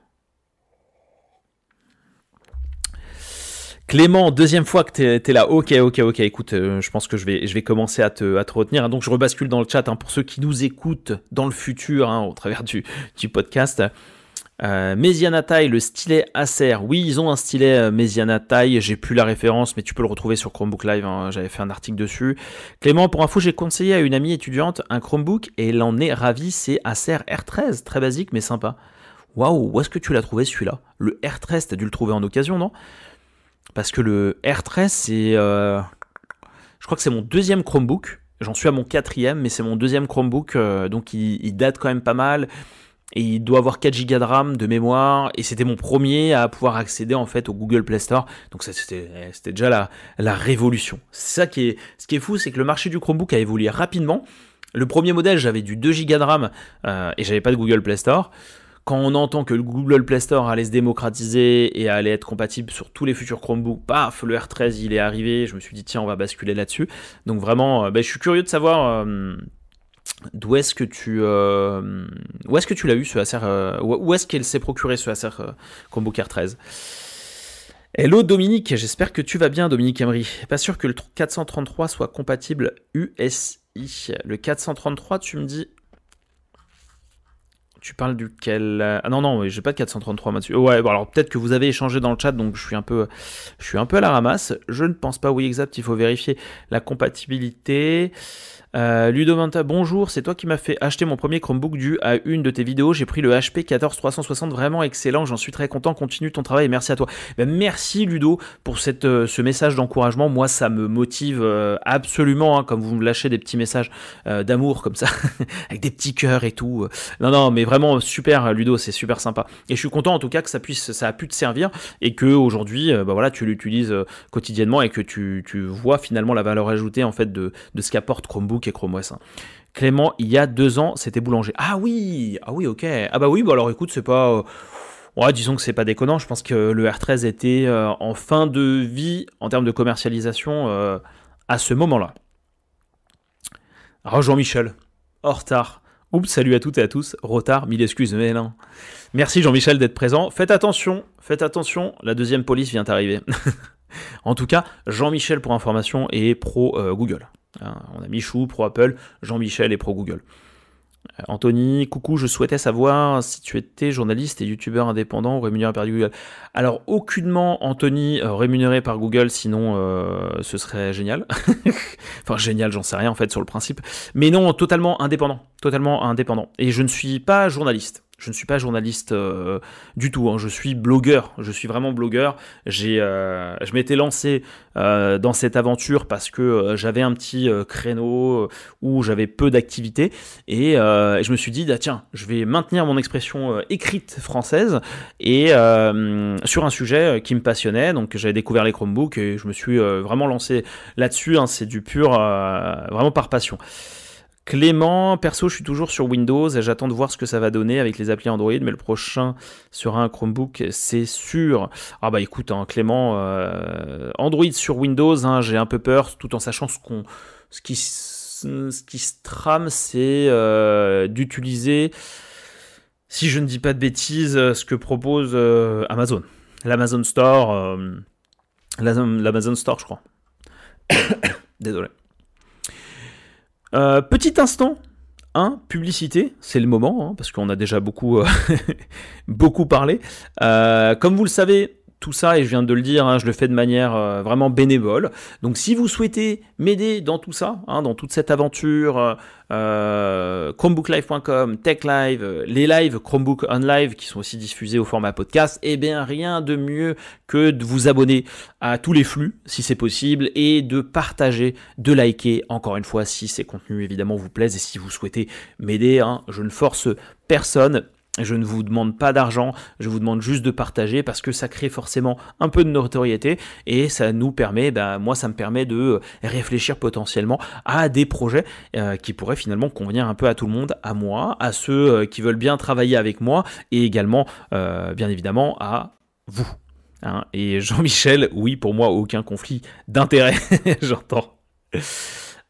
Clément, deuxième fois que tu es, là. Ok, ok, ok. Écoute, euh, je pense que je vais, commencer à te, retenir. Donc, je rebascule dans le chat hein, pour ceux qui nous écoutent dans le futur, hein, au travers du, podcast. Euh, le stylet Acer. Oui, ils ont un stylet euh, Mesiana taille. J'ai plus la référence, mais tu peux le retrouver sur Chromebook Live. Hein, j'avais fait un article dessus. Clément, pour info, j'ai conseillé à une amie étudiante un Chromebook et elle en est ravie. C'est Acer R13. Très basique, mais sympa. Waouh, où est-ce que tu l'as trouvé celui-là? Le R13, t'as dû le trouver en occasion, non? Parce que le R13, c'est. Euh, je crois que c'est mon deuxième Chromebook. J'en suis à mon quatrième, mais c'est mon deuxième Chromebook. Euh, donc il, date quand même pas mal. Et il doit avoir 4 Go de RAM de mémoire. Et c'était mon premier à pouvoir accéder en fait au Google Play Store. Donc c'était déjà la, la révolution. C'est ça qui est, ce qui est fou, c'est que le marché du Chromebook a évolué rapidement. Le premier modèle, j'avais du 2 Go de RAM euh, et j'avais pas de Google Play Store quand on entend que le Google Play Store allait se démocratiser et allait être compatible sur tous les futurs Chromebooks, paf, le R13 il est arrivé, je me suis dit tiens on va basculer là-dessus. Donc vraiment, euh, ben, je suis curieux de savoir euh, d'où est-ce que tu euh, où est-ce que tu l'as eu ce Acer, où est-ce qu'elle s'est procuré ce Acer Chromebook R13. Hello Dominique, j'espère que tu vas bien Dominique Emery. Pas sûr que le 433 soit compatible USI. Le 433, tu me dis tu parles duquel Ah non, non, j'ai pas de 433 Mathieu. Ouais, bon, alors peut-être que vous avez échangé dans le chat, donc je suis un peu, je suis un peu à la ramasse. Je ne pense pas, oui, exact, il faut vérifier la compatibilité. Euh, Ludomanta, bonjour, c'est toi qui m'as fait acheter mon premier Chromebook dû à une de tes vidéos. J'ai pris le HP 14360, vraiment excellent, j'en suis très content. Continue ton travail merci à toi. Ben, merci Ludo pour euh, ce message d'encouragement. Moi, ça me motive euh, absolument, hein, comme vous me lâchez des petits messages d'amour comme ça, [LAUGHS] avec des petits cœurs et tout. Non, non, mais vraiment super Ludo, c'est super sympa. Et je suis content en tout cas que ça, puisse, ça a pu te servir et que aujourd'hui, ben, voilà, tu l'utilises quotidiennement et que tu, vois finalement la valeur ajoutée en fait de ce qu'apporte Chromebook et. Clément, il y a deux ans, c'était boulanger. Ah oui, ah oui, ok. Ah bah oui, bah alors écoute, c'est pas. Euh, ouais, disons que c'est pas déconnant. Je pense que le R13 était euh, en fin de vie en termes de commercialisation euh, à ce moment-là. Alors Jean-Michel, en retard. Oups, salut à toutes et à tous. Retard, mille excuses, mais non. Merci Jean-Michel d'être présent. Faites attention, faites attention, la deuxième police vient d'arriver. [LAUGHS] en tout cas, Jean-Michel pour information est pro Google. Hein, on a Michou, pro Apple, Jean-Michel et pro Google. Euh, Anthony, coucou, je souhaitais savoir si tu étais journaliste et youtubeur indépendant ou rémunéré par Google. Alors, aucunement, Anthony, euh, rémunéré par Google, sinon euh, ce serait génial. [LAUGHS] enfin, génial, j'en sais rien en fait sur le principe. Mais non, totalement indépendant. Totalement indépendant. Et je ne suis pas journaliste. Je ne suis pas journaliste euh, du tout, hein. je suis blogueur, je suis vraiment blogueur. Euh, je m'étais lancé euh, dans cette aventure parce que j'avais un petit créneau où j'avais peu d'activité et je me suis dit, ah, tiens, je vais maintenir mon expression écrite française et sur un sujet qui me passionnait. Donc j'avais découvert les Chromebooks et je me suis vraiment lancé là-dessus. Hein. c'est du pur, vraiment par passion. Clément, perso, je suis toujours sur Windows et j'attends de voir ce que ça va donner avec les applis Android, mais le prochain sera un Chromebook, c'est sûr. Ah bah écoute, hein, Clément, euh, Android sur Windows, hein, j'ai un peu peur, tout en sachant ce qu'on, ce qui, se trame, c'est euh, d'utiliser, si je ne dis pas de bêtises, ce que propose euh, Amazon, l'Amazon Store, l'Amazon Store, je crois. [COUGHS] Désolé. Euh, petit instant, un, publicité, c'est le moment, hein, parce qu'on a déjà beaucoup, euh, [LAUGHS] beaucoup parlé. Euh, comme vous le savez, tout ça, et je viens de le dire, hein, je le fais de manière euh, vraiment bénévole. Donc si vous souhaitez m'aider dans tout ça, hein, dans toute cette aventure, euh, euh chromebooklive.com, TechLive, les lives Chromebook On Live qui sont aussi diffusés au format podcast, eh bien rien de mieux que de vous abonner à tous les flux si c'est possible et de partager, de liker encore une fois si ces contenus évidemment vous plaisent et si vous souhaitez m'aider. Hein, je ne force personne. Je ne vous demande pas d'argent, je vous demande juste de partager parce que ça crée forcément un peu de notoriété et ça nous permet, ben, moi ça me permet de réfléchir potentiellement à des projets euh, qui pourraient finalement convenir un peu à tout le monde, à moi, à ceux euh, qui veulent bien travailler avec moi et également euh, bien évidemment à vous. Hein. Et Jean-Michel, oui pour moi aucun conflit d'intérêt, [LAUGHS] j'entends.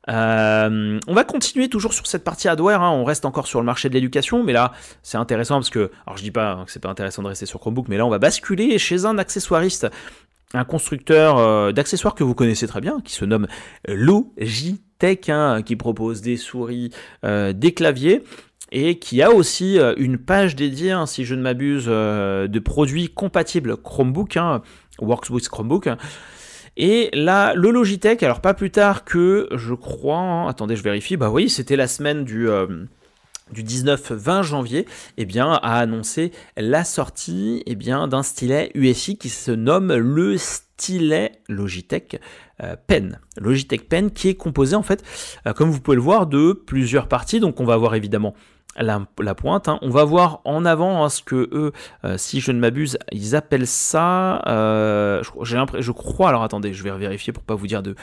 Euh, on va continuer toujours sur cette partie hardware, hein. on reste encore sur le marché de l'éducation, mais là c'est intéressant parce que, alors je dis pas que c'est pas intéressant de rester sur Chromebook, mais là on va basculer chez un accessoiriste, un constructeur euh, d'accessoires que vous connaissez très bien, qui se nomme Logitech, hein, qui propose des souris, euh, des claviers, et qui a aussi une page dédiée, hein, si je ne m'abuse, de produits compatibles Chromebook, Works with Chromebook. Et là, le Logitech, alors pas plus tard que, je crois, hein, attendez, je vérifie, bah oui, c'était la semaine du... Euh, du 19-20 janvier, eh bien, a annoncé la sortie eh bien, d'un stylet USI qui se nomme le stylet Logitech euh, Pen. Logitech Pen qui est composé en fait, euh, comme vous pouvez le voir, de plusieurs parties. Donc on va avoir évidemment la, pointe. Hein. On va voir en avant hein, ce que eux, euh, si je ne m'abuse, ils appellent ça. Euh, je, je, crois. Alors attendez, je vais vérifier pour pas vous dire de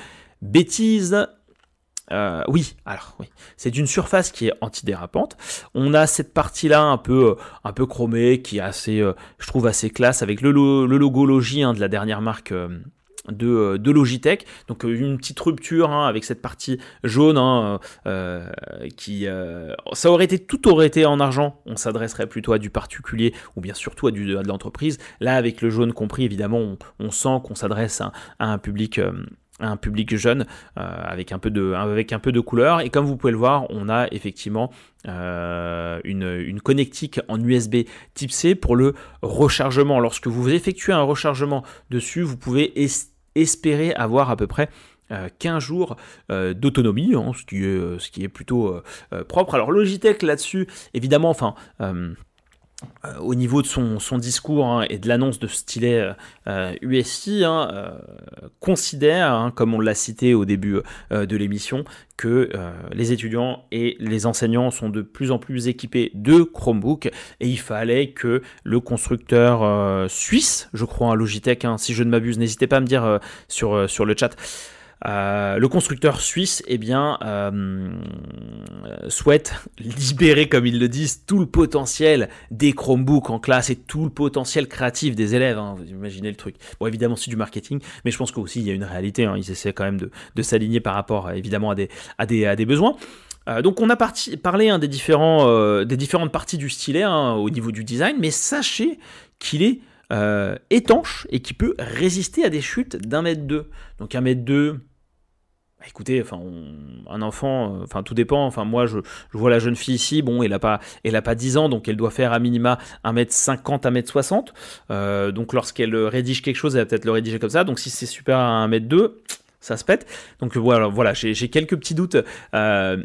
bêtises. Euh, oui, alors oui, c'est une surface qui est antidérapante. On a cette partie-là un peu, un peu chromée, qui est assez, je trouve assez classe, avec le, le logo Logi hein, de la dernière marque euh, de, Logitech. Donc euh, une petite rupture hein, avec cette partie jaune hein, euh, qui ça aurait été tout aurait été en argent. On s'adresserait plutôt à du particulier ou bien surtout à, du, de l'entreprise. Là avec le jaune compris évidemment on, sent qu'on s'adresse à, un public un public jeune avec un peu de couleur et comme vous pouvez le voir on a effectivement une, une, connectique en USB type C pour le rechargement lorsque vous effectuez un rechargement dessus vous pouvez espérer avoir à peu près 15 euh, jours euh, d'autonomie, hein, ce, euh, ce qui est plutôt propre. Alors Logitech là-dessus, évidemment, enfin... au niveau de son, discours hein, et de l'annonce de stylet USI, hein, considère, comme on l'a cité au début de l'émission, que euh, les étudiants et les enseignants sont de plus en plus équipés de Chromebook et il fallait que le constructeur euh, suisse, je crois un Logitech, hein, si je ne m'abuse, n'hésitez pas à me dire euh, sur le chat, euh, le constructeur suisse eh bien, euh, souhaite libérer, comme ils le disent, tout le potentiel des Chromebooks en classe et tout le potentiel créatif des élèves. Hein. vous imaginez le truc. Bon, évidemment, c'est du marketing, mais je pense qu'aussi il y a une réalité. Hein. ils essaient quand même de, s'aligner par rapport, évidemment, à des, besoins. Euh, donc on a parlé hein, des, différents, des différentes parties du stylet au niveau du design, mais sachez qu'il est étanche et qu'il peut résister à des chutes d'un mètre deux. Donc un mètre deux, bah, écoutez, enfin, un enfant, euh, enfin, tout dépend. Enfin, moi, je, vois la jeune fille ici, bon, elle n'a pas, elle a pas 10 ans, donc elle doit faire à minima 1m50, 1m60. Euh, donc, lorsqu'elle rédige quelque chose, elle va peut-être le rédiger comme ça. Donc, si c'est super à 1m2, ça se pète. Donc, voilà, voilà j'ai quelques petits doutes. Euh,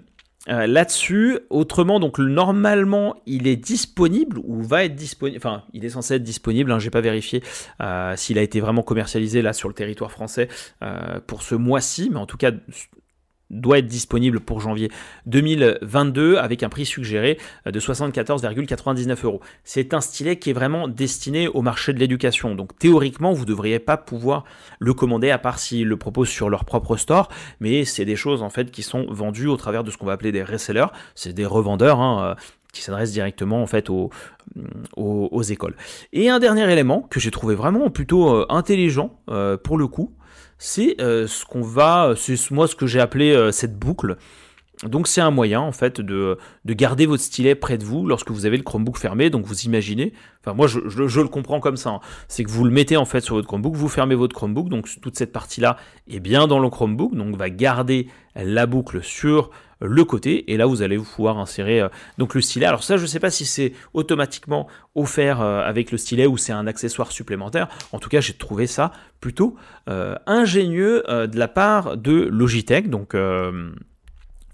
euh, là-dessus, autrement, donc normalement, il est disponible ou va être disponible. Enfin, il est censé être disponible. Hein, J'ai pas vérifié euh, s'il a été vraiment commercialisé là sur le territoire français euh, pour ce mois-ci, mais en tout cas, doit être disponible pour janvier 2022 avec un prix suggéré de 74,99 euros. C'est un stylet qui est vraiment destiné au marché de l'éducation. Donc théoriquement, vous ne devriez pas pouvoir le commander à part s'ils le proposent sur leur propre store. Mais c'est des choses en fait qui sont vendues au travers de ce qu'on va appeler des resellers. C'est des revendeurs. Hein, qui s'adressent directement en fait aux, aux, écoles. Et un dernier élément que j'ai trouvé vraiment plutôt euh, intelligent euh, pour le coup, c'est euh, ce qu'on va, c'est moi ce que j'ai appelé euh, cette boucle. Donc c'est un moyen en fait de, de, garder votre stylet près de vous lorsque vous avez le Chromebook fermé. Donc vous imaginez, enfin moi je, je, le comprends comme ça, hein. c'est que vous le mettez en fait sur votre Chromebook, vous fermez votre Chromebook, donc toute cette partie là est bien dans le Chromebook, donc va garder la boucle sur le côté et là vous allez pouvoir insérer euh, donc le stylet. Alors ça je ne sais pas si c'est automatiquement offert euh, avec le stylet ou c'est un accessoire supplémentaire. En tout cas j'ai trouvé ça plutôt euh, ingénieux de la part de Logitech. Donc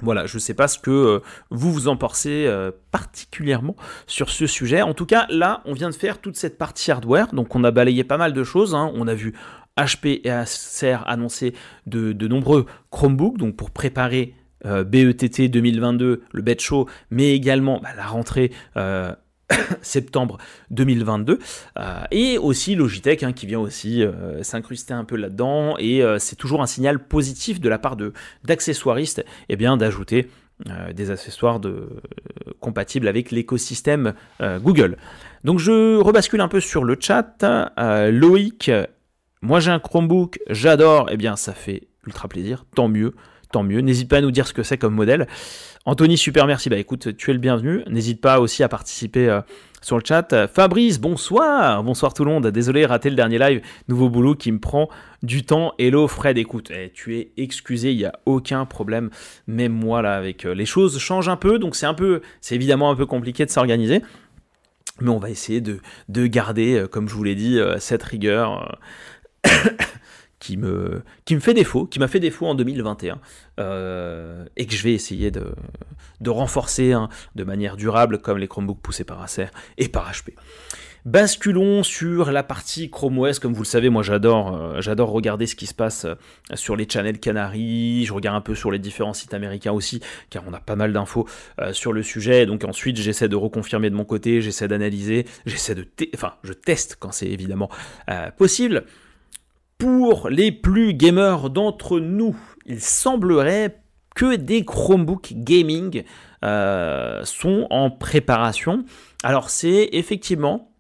voilà, je ne sais pas ce que vous vous en pensez particulièrement sur ce sujet. En tout cas, là, on vient de faire toute cette partie hardware, donc on a balayé pas mal de choses. Hein. On a vu HP et Acer annoncer de, nombreux Chromebooks, donc pour préparer euh, BETT 2022, le Bet Show, mais également bah, la rentrée euh, [COUGHS] septembre 2022 euh, et aussi Logitech hein, qui vient aussi s'incruster un peu là-dedans et c'est toujours un signal positif de la part d'accessoiristes et eh bien d'ajouter des accessoires compatibles avec l'écosystème Google. Donc je rebascule un peu sur le chat. Loïc, moi j'ai un Chromebook, j'adore, et eh bien ça fait ultra plaisir, tant mieux tant mieux. N'hésite pas à nous dire ce que c'est comme modèle. Anthony, super merci. Bah écoute, tu es le bienvenu. N'hésite pas aussi à participer euh, sur le chat. Fabrice, bonsoir. Bonsoir tout le monde. Désolé, raté le dernier live. Nouveau boulot qui me prend du temps. Hello Fred, écoute, eh, tu es excusé, il n'y a aucun problème. Même moi là, avec euh, les choses changent un peu, donc c'est un peu, c'est évidemment un peu compliqué de s'organiser. Mais on va essayer de, de garder, euh, comme je vous l'ai dit, cette rigueur qui me, qui me fait défaut, qui m'a fait défaut en 2021, euh, et que je vais essayer de, de renforcer hein, de manière durable, comme les Chromebooks poussés par Acer et par HP. Basculons sur la partie Chrome OS. Comme vous le savez, moi j'adore, euh, j'adore regarder ce qui se passe euh, sur les channels Canaries. Je regarde un peu sur les différents sites américains aussi, car on a pas mal d'infos sur le sujet. Donc ensuite, j'essaie de reconfirmer de mon côté, j'essaie d'analyser, j'essaie de, enfin, je teste quand c'est évidemment possible. Pour les plus gamers d'entre nous, il semblerait que des Chromebooks gaming euh, sont en préparation. Alors c'est effectivement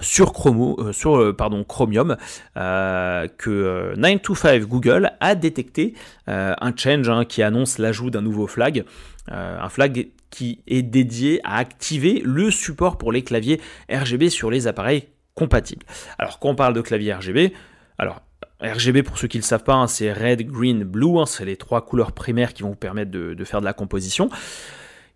sur, euh, euh, Chromium que 925 Google a détecté un change hein, qui annonce l'ajout d'un nouveau flag. un flag qui est dédié à activer le support pour les claviers RGB sur les appareils compatibles. Alors quand on parle de clavier RGB, alors, RGB, pour ceux qui ne le savent pas, hein, c'est Red, Green, Blue. Hein, c'est les trois couleurs primaires qui vont vous permettre de faire de la composition.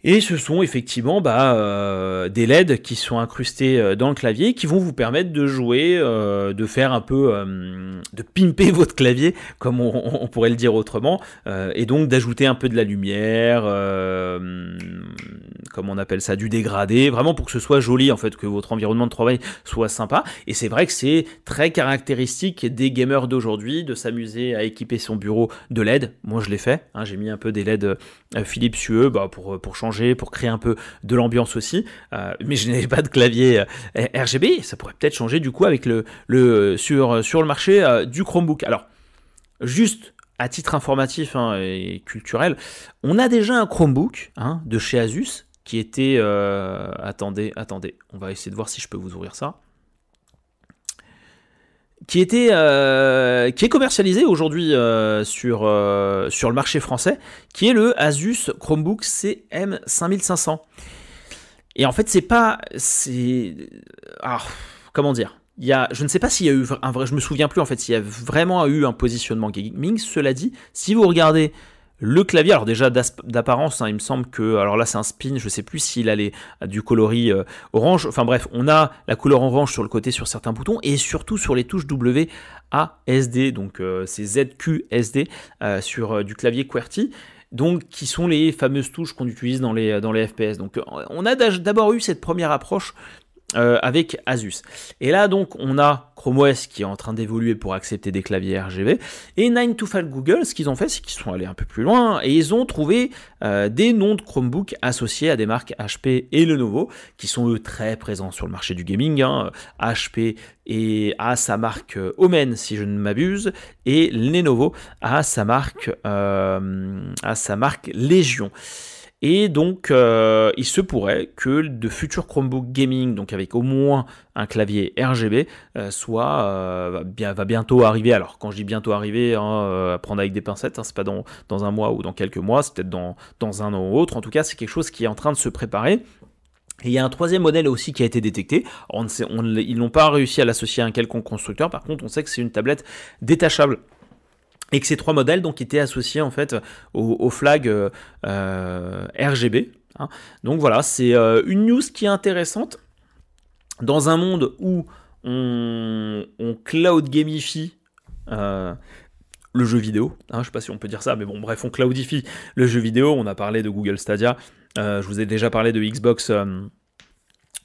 Et ce sont effectivement bah, euh, des LED qui sont incrustés euh, dans le clavier qui vont vous permettre de jouer, euh, de faire un peu, de pimper [LAUGHS] votre clavier, comme on, pourrait le dire autrement, et donc d'ajouter un peu de la lumière, comme on appelle ça, du dégradé, vraiment pour que ce soit joli en fait, que votre environnement de travail soit sympa. Et c'est vrai que c'est très caractéristique des gamers d'aujourd'hui de s'amuser à équiper son bureau de LED. Moi je l'ai fait, hein, j'ai mis un peu des LED Philips UE bah, pour, pour changer pour créer un peu de l'ambiance aussi. Euh, mais je n'avais pas de clavier euh, RGB. Ça pourrait peut-être changer du coup avec le, le sur, sur le marché euh, du Chromebook. Alors, juste à titre informatif hein, et culturel, on a déjà un Chromebook hein, de chez Asus qui était. attendez, attendez, on va essayer de voir si je peux vous ouvrir ça qui était euh, qui est commercialisé aujourd'hui euh, sur euh, sur le marché français, qui est le Asus Chromebook CM5500. Et en fait, c'est pas c'est ah, comment dire il y a, je ne sais pas s'il y a eu un vrai, je me souviens plus en fait s'il y a vraiment eu un positionnement gaming. Cela dit, si vous regardez le clavier, alors déjà d'apparence, hein, il me semble que, alors là c'est un spin, je sais plus s'il a du coloris euh, orange, enfin bref, on a la couleur orange sur le côté sur certains boutons et surtout sur les touches W, A, SD, donc euh, c'est ZQ, SD euh, sur du clavier QWERTY donc qui sont les fameuses touches qu'on utilise dans les, dans les FPS. Donc on a d'abord eu cette première approche euh, avec Asus. Et là donc on a Chrome OS qui est en train d'évoluer pour accepter des claviers RGB et 9 to 5 Google, ce qu'ils ont fait c'est qu'ils sont allés un peu plus loin et ils ont trouvé euh, des noms de Chromebook associés à des marques HP et Lenovo qui sont eux très présents sur le marché du gaming. HP hein. et a sa marque euh, Omen si je ne m'abuse et Lenovo a sa marque a sa marque Légion. Et donc, euh, il se pourrait que de futurs Chromebook gaming, donc avec au moins un clavier RGB, euh, soit euh, va, bientôt arriver. Alors, quand je dis bientôt arriver, hein, à prendre avec des pincettes, hein, c'est pas dans, un mois ou dans quelques mois, c'est peut-être dans, un an ou autre. En tout cas, c'est quelque chose qui est en train de se préparer. Et il y a un troisième modèle aussi qui a été détecté. Ils n'ont pas réussi à l'associer à un quelconque constructeur. Par contre, on sait que c'est une tablette détachable et que ces trois modèles donc étaient associés en fait au, flag euh, euh, RGB. Hein. Donc voilà, c'est euh, une news qui est intéressante dans un monde où on, cloud gamifie le jeu vidéo. Hein, je ne sais pas si on peut dire ça, mais bon, bref, on cloudifie le jeu vidéo. On a parlé de Google Stadia. je vous ai déjà parlé de Xbox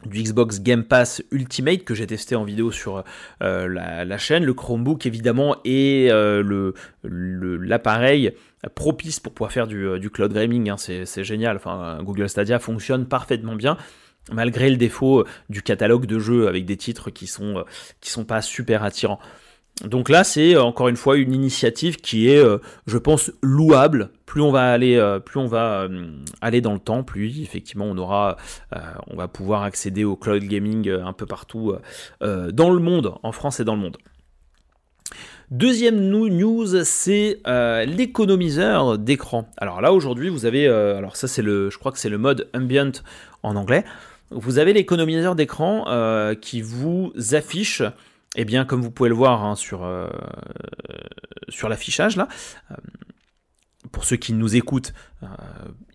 du Xbox Game Pass Ultimate que j'ai testé en vidéo sur euh, la, chaîne, le Chromebook évidemment et euh, l'appareil propice pour pouvoir faire du, euh, cloud gaming, hein. c'est génial, Google Stadia fonctionne parfaitement bien malgré le défaut du catalogue de jeux avec des titres qui sont, qui sont pas super attirants. Donc là, c'est euh, encore une fois une initiative qui est, euh, je pense, louable. Plus on va aller, euh, plus on va aller dans le temps, plus effectivement on aura, on va pouvoir accéder au cloud gaming un peu partout dans le monde, en France et dans le monde. Deuxième news, c'est l'économiseur d'écran. Alors là aujourd'hui, vous avez, alors ça c'est le, je crois que c'est le mode ambient en anglais. Vous avez l'économiseur d'écran qui vous affiche eh bien, comme vous pouvez le voir hein, sur, euh, sur l'affichage là, euh, pour ceux qui nous écoutent, euh,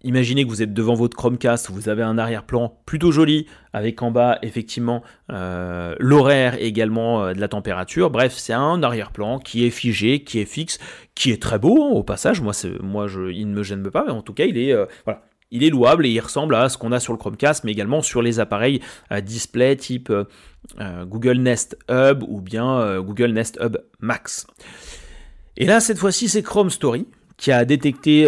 imaginez que vous êtes devant votre Chromecast, vous avez un arrière-plan plutôt joli, avec en bas effectivement l'horaire et également de la température. Bref, c'est un arrière-plan qui est figé, qui est fixe, qui est très beau hein, au passage. Moi, moi je, il ne me gêne pas, mais en tout cas, il est voilà, il est louable et il ressemble à ce qu'on a sur le Chromecast, mais également sur les appareils à display type Google Nest Hub ou bien euh, Google Nest Hub Max. Et là, cette fois-ci, c'est Chrome Story qui a détecté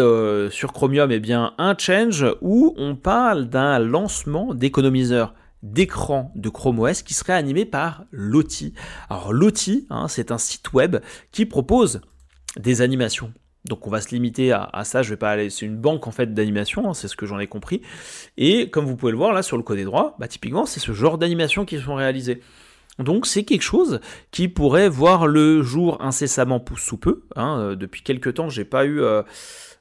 sur Chromium eh bien, un change où on parle d'un lancement d'économiseur d'écran de Chrome OS qui serait animé par Lottie. Alors Lottie, hein, c'est un site web qui propose des animations donc on va se limiter à, ça, je vais pas aller. C'est une banque en fait d'animation, hein, c'est ce que j'en ai compris. Et comme vous pouvez le voir là sur le côté droit, bah, typiquement c'est ce genre d'animation qui sont réalisées. Donc c'est quelque chose qui pourrait voir le jour incessamment sous peu. Hein. Euh, depuis quelques temps, j'ai pas eu. Euh,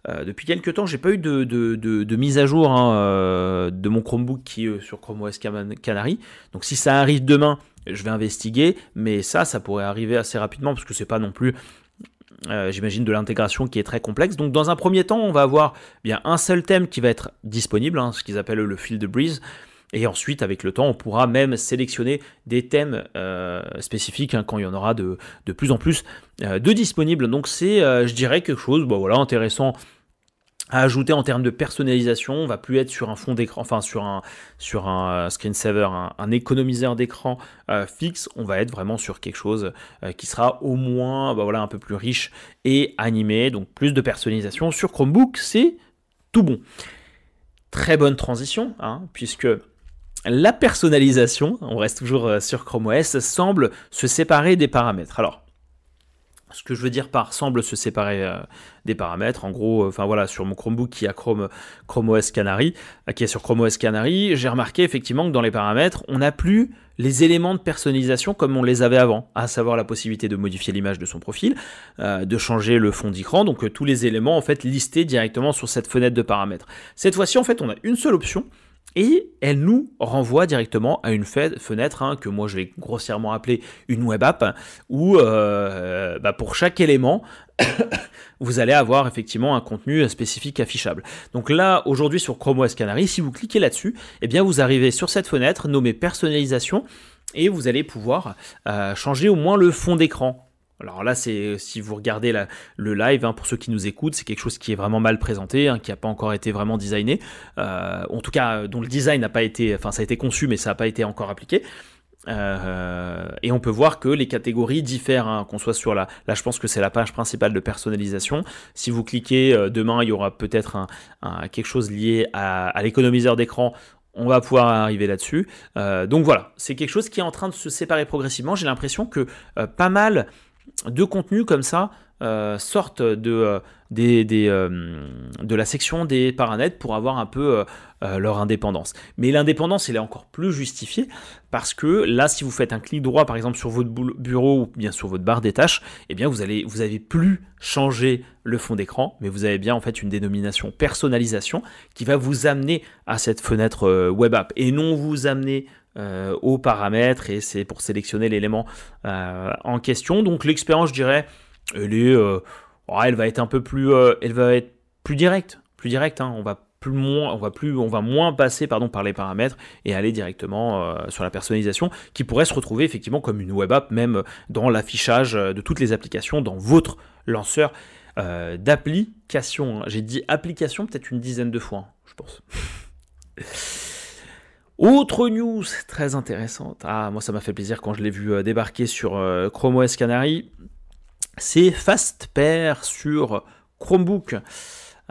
euh, depuis quelques temps, j'ai pas eu de, mise à jour hein, de mon Chromebook qui est sur Chrome OS Canary. Donc si ça arrive demain, je vais investiguer, mais ça, ça pourrait arriver assez rapidement parce que c'est pas non plus euh, j'imagine de l'intégration qui est très complexe. Donc dans un premier temps, on va avoir bien un seul thème qui va être disponible, hein, ce qu'ils appellent le field breeze. Et ensuite, avec le temps, on pourra même sélectionner des thèmes euh, spécifiques hein, quand il y en aura de, de plus en plus euh, de disponibles. Donc c'est, je dirais, quelque chose bon, voilà, intéressant à ajouter en termes de personnalisation. On va plus être sur un fond d'écran, enfin sur un, sur un euh, screensaver, un, économiseur d'écran euh, fixe. On va être vraiment sur quelque chose euh, qui sera au moins bah voilà, un peu plus riche et animé. Donc plus de personnalisation sur Chromebook, c'est tout bon. Très bonne transition, hein, puisque la personnalisation, on reste toujours sur Chrome OS, semble se séparer des paramètres. Alors, ce que je veux dire par semble se séparer euh, des paramètres, en gros, euh, enfin voilà, sur mon Chromebook qui a Chrome, OS Canary, euh, qui est sur Chrome OS Canary, j'ai remarqué effectivement que dans les paramètres, on n'a plus les éléments de personnalisation comme on les avait avant, à savoir la possibilité de modifier l'image de son profil, de changer le fond d'écran, donc tous les éléments en fait listés directement sur cette fenêtre de paramètres. Cette fois-ci, en fait, on a une seule option et elle nous renvoie directement à une fenêtre hein, que moi je vais grossièrement appeler une web app, où euh, bah, pour chaque élément, [COUGHS] vous allez avoir effectivement un contenu spécifique affichable. Donc là, aujourd'hui sur Chrome OS Canary, si vous cliquez là-dessus, eh bien vous arrivez sur cette fenêtre nommée personnalisation et vous allez pouvoir euh, changer au moins le fond d'écran Alors là, c'est si vous regardez le live, hein, pour ceux qui nous écoutent, c'est quelque chose qui est vraiment mal présenté, hein, qui n'a pas encore été vraiment designé, euh, en tout cas dont le design n'a pas été, enfin ça a été conçu, mais ça n'a pas été encore appliqué. Euh, et on peut voir que les catégories diffèrent, hein, qu'on soit sur la. Là, je pense que c'est la page principale de personnalisation. Si vous cliquez euh, demain, il y aura peut-être quelque chose lié à, l'économiseur d'écran. On va pouvoir arriver là-dessus. donc voilà, c'est quelque chose qui est en train de se séparer progressivement. J'ai l'impression que pas mal de contenus comme ça euh, sortent de, euh, euh, de la section des paramètres pour avoir un peu leur indépendance. Mais l'indépendance, elle est encore plus justifiée parce que là, si vous faites un clic droit, par exemple, sur votre bureau ou bien sur votre barre des tâches, eh bien, vous allez, vous plus changé le fond d'écran, mais vous avez bien en fait une dénomination personnalisation qui va vous amener à cette fenêtre web app et non vous amener euh, aux paramètres et c'est pour sélectionner l'élément euh, en question. Donc l'expérience, je dirais, elle euh, va être un peu plus, elle va être plus directe, plus directe. Hein. on va plus moins, on va plus, on va moins passer pardon par les paramètres et aller directement sur la personnalisation, qui pourrait se retrouver effectivement comme une web app, même dans l'affichage de toutes les applications dans votre lanceur d'application. J'ai dit application peut-être une dizaine de fois, hein, je pense. [LAUGHS] Autre news très intéressante, ah moi ça m'a fait plaisir quand je l'ai vu euh, débarquer sur euh, Chrome OS Canary, c'est FastPair sur Chromebook.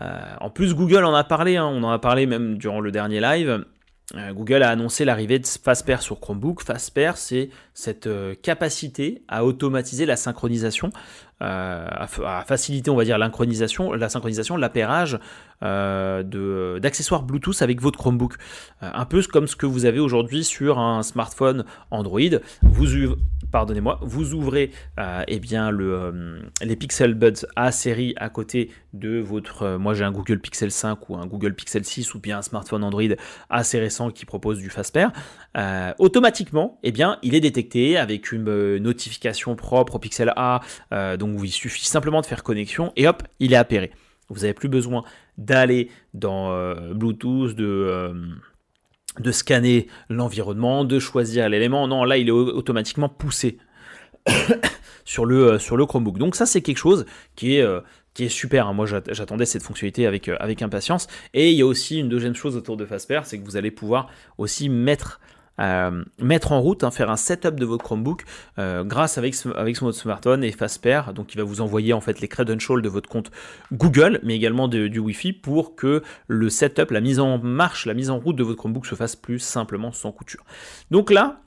Euh, en plus Google en a parlé, hein. on en a parlé même durant le dernier live. Google a annoncé l'arrivée de FastPair sur Chromebook. FastPair, c'est cette capacité à automatiser la synchronisation euh, à, faciliter, on va dire, la synchronisation, l'appairage euh, d'accessoires Bluetooth avec votre Chromebook. Euh, un peu comme ce que vous avez aujourd'hui sur un smartphone Android. Vous, pardonnez-moi, vous ouvrez eh les Pixel Buds A série à côté de votre. moi, j'ai un Google Pixel 5 ou un Google Pixel 6 ou bien un smartphone Android assez récent qui propose du FastPair. automatiquement, eh bien, il est détecté avec une notification propre au Pixel A. donc donc il suffit simplement de faire connexion et hop, il est appairé. Vous n'avez plus besoin d'aller dans euh, Bluetooth, de, euh, de scanner l'environnement, de choisir l'élément. Non, là, il est automatiquement poussé [COUGHS] sur, le, euh, sur le Chromebook. Donc ça, c'est quelque chose qui est, qui est super. Hein. Moi, j'attendais cette fonctionnalité avec, avec impatience. Et il y a aussi une deuxième chose autour de Fastpair, c'est que vous allez pouvoir aussi mettre euh, mettre en route, hein, faire un setup de votre Chromebook euh, grâce avec, avec votre smartphone et FastPair. Donc, il va vous envoyer en fait les credentials de votre compte Google, mais également du Wi-Fi pour que le setup, la mise en marche, la mise en route de votre Chromebook se fasse plus simplement sans couture. Donc là,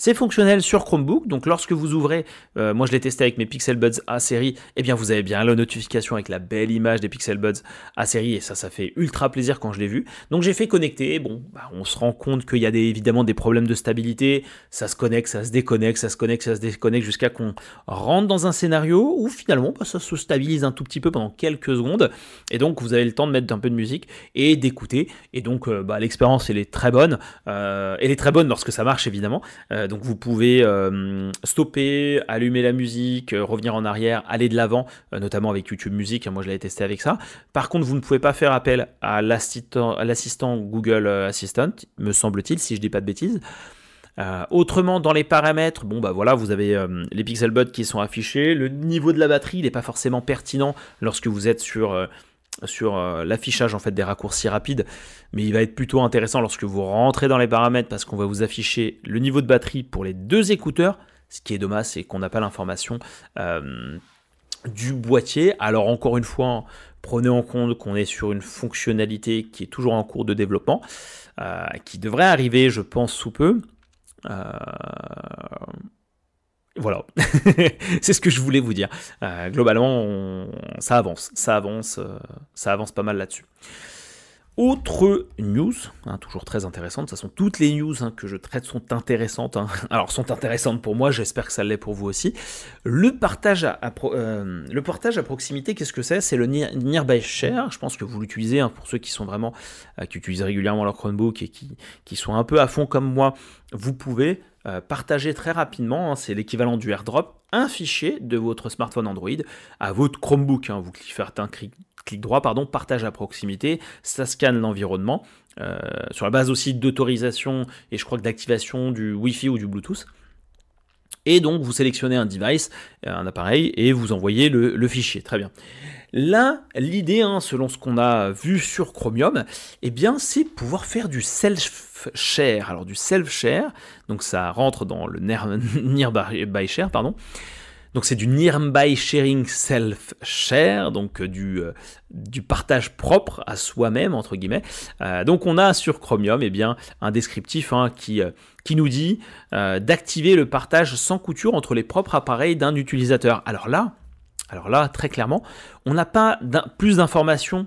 c'est fonctionnel sur Chromebook, donc lorsque vous ouvrez, euh, moi je l'ai testé avec mes Pixel Buds A série, eh bien vous avez bien la notification avec la belle image des Pixel Buds A série, et ça, ça fait ultra plaisir quand je l'ai vu. Donc j'ai fait connecter, bon, bah, on se rend compte qu'il y a des, évidemment des problèmes de stabilité, ça se connecte, ça se déconnecte, ça se connecte, ça se déconnecte, jusqu'à qu'on rentre dans un scénario où finalement bah, ça se stabilise un tout petit peu pendant quelques secondes, et donc vous avez le temps de mettre un peu de musique et d'écouter, et donc euh, bah, l'expérience elle est très bonne, euh, elle est très bonne lorsque ça marche évidemment, donc vous pouvez euh, stopper, allumer la musique, euh, revenir en arrière, aller de l'avant, euh, notamment avec YouTube Music. Moi, je l'avais testé avec ça. Par contre, vous ne pouvez pas faire appel à l'assistant Google Assistant, me semble-t-il, si je dis pas de bêtises. autrement, dans les paramètres, bon bah voilà, vous avez les pixel buds qui sont affichés. Le niveau de la batterie, n'est pas forcément pertinent lorsque vous êtes sur sur euh, l'affichage en fait des raccourcis rapides, mais il va être plutôt intéressant lorsque vous rentrez dans les paramètres parce qu'on va vous afficher le niveau de batterie pour les deux écouteurs. Ce qui est dommage, c'est qu'on n'a pas l'information euh, du boîtier. Alors encore une fois, prenez en compte qu'on est sur une fonctionnalité qui est toujours en cours de développement, euh, qui devrait arriver, je pense, sous peu. Voilà, [LAUGHS] c'est ce que je voulais vous dire. Euh, globalement, ça avance, ça avance, euh, ça avance pas mal là-dessus. Autre news, hein, toujours très intéressante, de toute façon toutes les news hein, que je traite sont intéressantes, hein. [LAUGHS] alors sont intéressantes pour moi, j'espère que ça l'est pour vous aussi. Le partage à, euh, le partage à proximité, qu'est-ce que c'est? C'est le Nearby Share, je pense que vous l'utilisez pour ceux qui sont vraiment, qui utilisent régulièrement leur Chromebook et qui, qui sont un peu à fond comme moi, vous pouvez euh, partager très rapidement, hein, c'est l'équivalent du airdrop, un fichier de votre smartphone Android à votre Chromebook. Hein, vous faites un clic, droit, pardon, partage à proximité, ça scanne l'environnement, euh, sur la base aussi d'autorisation et je crois que d'activation du Wi-Fi ou du Bluetooth. Et donc vous sélectionnez un device, un appareil, et vous envoyez le, fichier. Très bien. Là, l'idée, hein, selon ce qu'on a vu sur Chromium, eh bien, c'est pouvoir faire du self-share. Alors du self-share, donc ça rentre dans le nearby [LAUGHS] share, pardon. Donc c'est du Nearby Sharing Self-Share, donc euh, du, euh, du partage propre à soi-même, entre guillemets. Euh, donc on a sur Chromium eh bien, un descriptif hein, qui, qui nous dit d'activer le partage sans couture entre les propres appareils d'un utilisateur. Alors là, alors là, très clairement, on n'a pas plus d'informations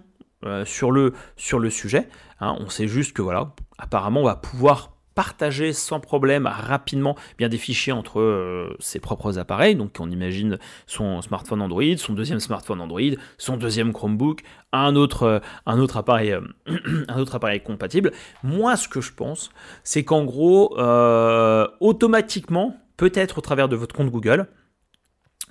sur, le, sur le sujet. Hein. on sait juste que voilà, apparemment on va pouvoir partager sans problème rapidement bien des fichiers entre euh, ses propres appareils. Donc on imagine son smartphone Android, son deuxième smartphone Android, son deuxième Chromebook, un autre, euh, un autre, appareil, euh, [CLEARS THROAT] un autre appareil compatible. Moi ce que je pense, c'est qu'en gros, automatiquement, peut-être au travers de votre compte Google,